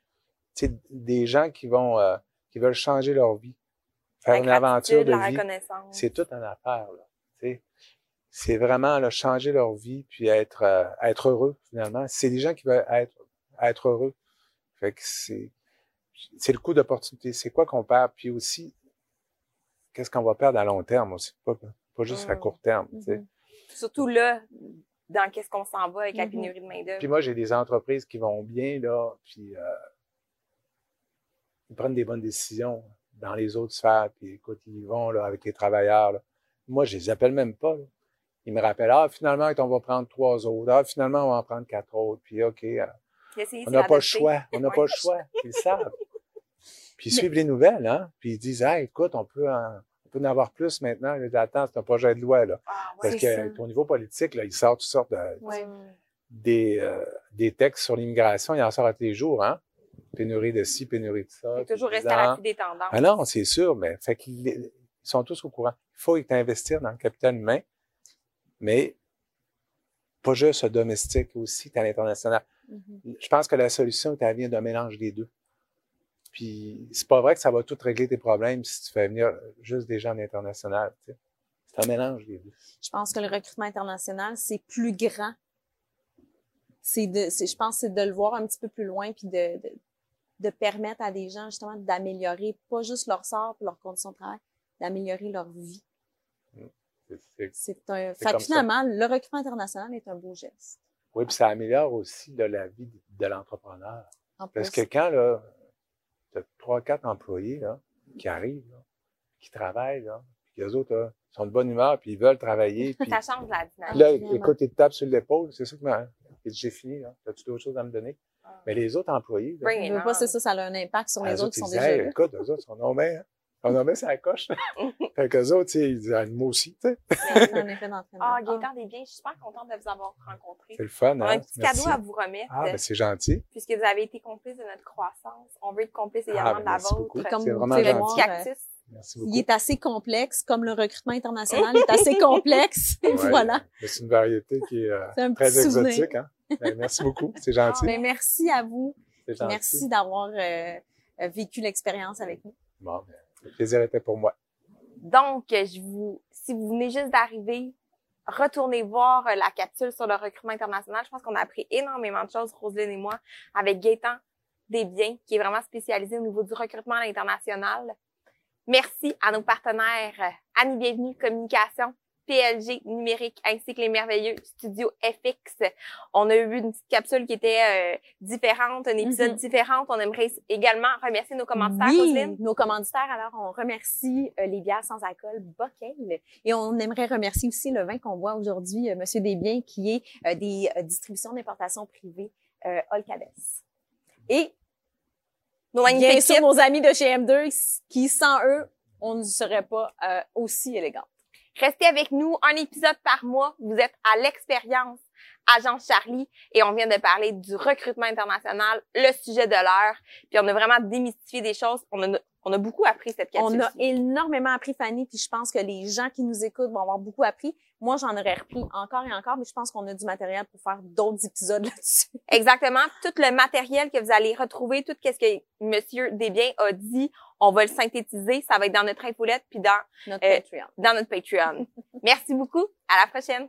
C'est des gens qui vont, euh, qui veulent changer leur vie, faire La une aventure de la vie. reconnaissance. C'est toute une affaire, là. C'est vraiment là, changer leur vie puis être, euh, être heureux, finalement. C'est des gens qui veulent être, être heureux. Fait que c'est, c'est le coût d'opportunité. C'est quoi qu'on perd? Puis aussi, qu'est-ce qu'on va perdre à long terme aussi? Pas, pas juste à Mm. court terme. Mhm. Surtout là, dans qu'est-ce qu'on s'en va avec la Mhm. pénurie de main-d'œuvre. Puis moi, j'ai des entreprises qui vont bien, là, puis euh, ils prennent des bonnes décisions dans les autres sphères, puis écoute, ils y vont là, avec les travailleurs. Là. Moi, je les appelle même pas. là. Ils me rappellent, ah, finalement, on va prendre trois autres. Ah, finalement, on va en prendre quatre autres. Puis, OK, euh, on n'a pas le choix. On n'a pas le choix. Ils le savent. Puis, ils suivent les nouvelles, hein. Puis, ils disent, ah, écoute, on peut en, on peut en avoir plus maintenant. Disent, Attends, c'est un projet de loi, là. Ah, Parce ouais. c'est que ça. au niveau politique, là, il sort toutes sortes de, Ouais. Des, euh, des textes sur l'immigration, il en sort à tous les jours, hein? Pénurie de ci, pénurie de ça. Faut toujours rester à l'affût des tendances. Ah non, c'est sûr, mais fait qu'ils ils sont tous au courant. Il faut investir dans le capital humain, mais pas juste domestique aussi, à l'international. Mhm. Je pense que la solution, elle vient d'un mélange des deux. Puis c'est pas vrai que ça va tout régler tes problèmes si tu fais venir juste des gens à l'international. tu. C'est un mélange des deux. Je pense que le recrutement international, c'est plus grand. C'est de, je pense, que c'est de le voir un petit peu plus loin puis de, de, de permettre à des gens, justement, d'améliorer pas juste leur sort et leurs conditions de travail, d'améliorer leur vie. C'est- un, fait ça. finalement, le recrutement international est un beau geste. Oui, puis ça améliore aussi là, la vie de l'entrepreneur. En Parce que quand là, tu as trois, quatre employés là, qui arrivent, là, qui travaillent, là, puis les autres là, sont de bonne humeur, puis ils veulent travailler, puis Ça change la dynamique. là, Vraiment. écoute, il te tape sur l'épaule, c'est ça que dit, j'ai fini, là. As-tu d'autres choses à me donner? Ah. Mais les autres employés, là, veux pas, c'est ça, ça a un impact sur les eux autres qui ils sont déjà Hey, là. écoute, eux autres sont nommés, hein. On nommé ça coche. fait qu'eux autres, tu sais, ils disent, ah, moi aussi, tu sais. C'est un effet d'entraînement. Ah, Gaëtan Desbiens, je suis super contente de vous avoir rencontré. C'est le fun, On a hein. un petit Merci. cadeau à vous remettre, Ah, ben, c'est gentil. puisque vous avez été complice de notre croissance. On veut être complice Ah, également ben, de la merci beaucoup. vôtre. Comme C'est vous vraiment Le petit cactus. Merci beaucoup. Il est assez complexe, comme le recrutement international est assez complexe. Ouais, voilà. C'est une variété qui est euh, très petit exotique, hein. Ben, merci beaucoup. C'est gentil. Ben, merci à vous. C'est gentil. Merci d'avoir euh, euh, vécu l'expérience avec nous. Bon, ben, le plaisir était pour moi. Donc, je vous, si vous venez juste d'arriver, retournez voir euh, la capsule sur le recrutement international. Je pense qu'on a appris énormément de choses, Roselyne et moi, avec Gaëtan Desbiens, qui est vraiment spécialisé au niveau du recrutement à l'international. Merci à nos partenaires euh, Annie Bienvenue Communication, PLG Numérique, ainsi que les merveilleux Studios FX. On a eu une petite capsule qui était euh, différente, un épisode Mhm. différent. On aimerait également remercier nos commanditaires, oui, nos commanditaires. Alors, on remercie euh, les bières sans alcool Bockel et on aimerait remercier aussi le vin qu'on boit aujourd'hui, euh, Monsieur Desbiens, qui est euh, des euh, distributions d'importation privées euh, Olcades. Et Nos bien sûr, nos amis de chez M2, qui sans eux, on ne serait pas euh, aussi élégant. Restez avec nous un épisode par mois. Vous êtes à l'expérience Agence Charlie et on vient de parler du recrutement international, le sujet de l'heure. Puis on a vraiment démystifié des choses. On a, on a beaucoup appris cette capsule. On a énormément appris, Fanny, puis je pense que les gens qui nous écoutent vont avoir beaucoup appris. Moi, j'en aurais repris encore et encore, mais je pense qu'on a du matériel pour faire d'autres épisodes là-dessus. Exactement. Tout le matériel que vous allez retrouver, tout ce que Monsieur Desbiens a dit, on va le synthétiser. Ça va être dans notre infolette puis dans, Notre Euh, Patreon. dans notre Patreon. Merci beaucoup. À la prochaine.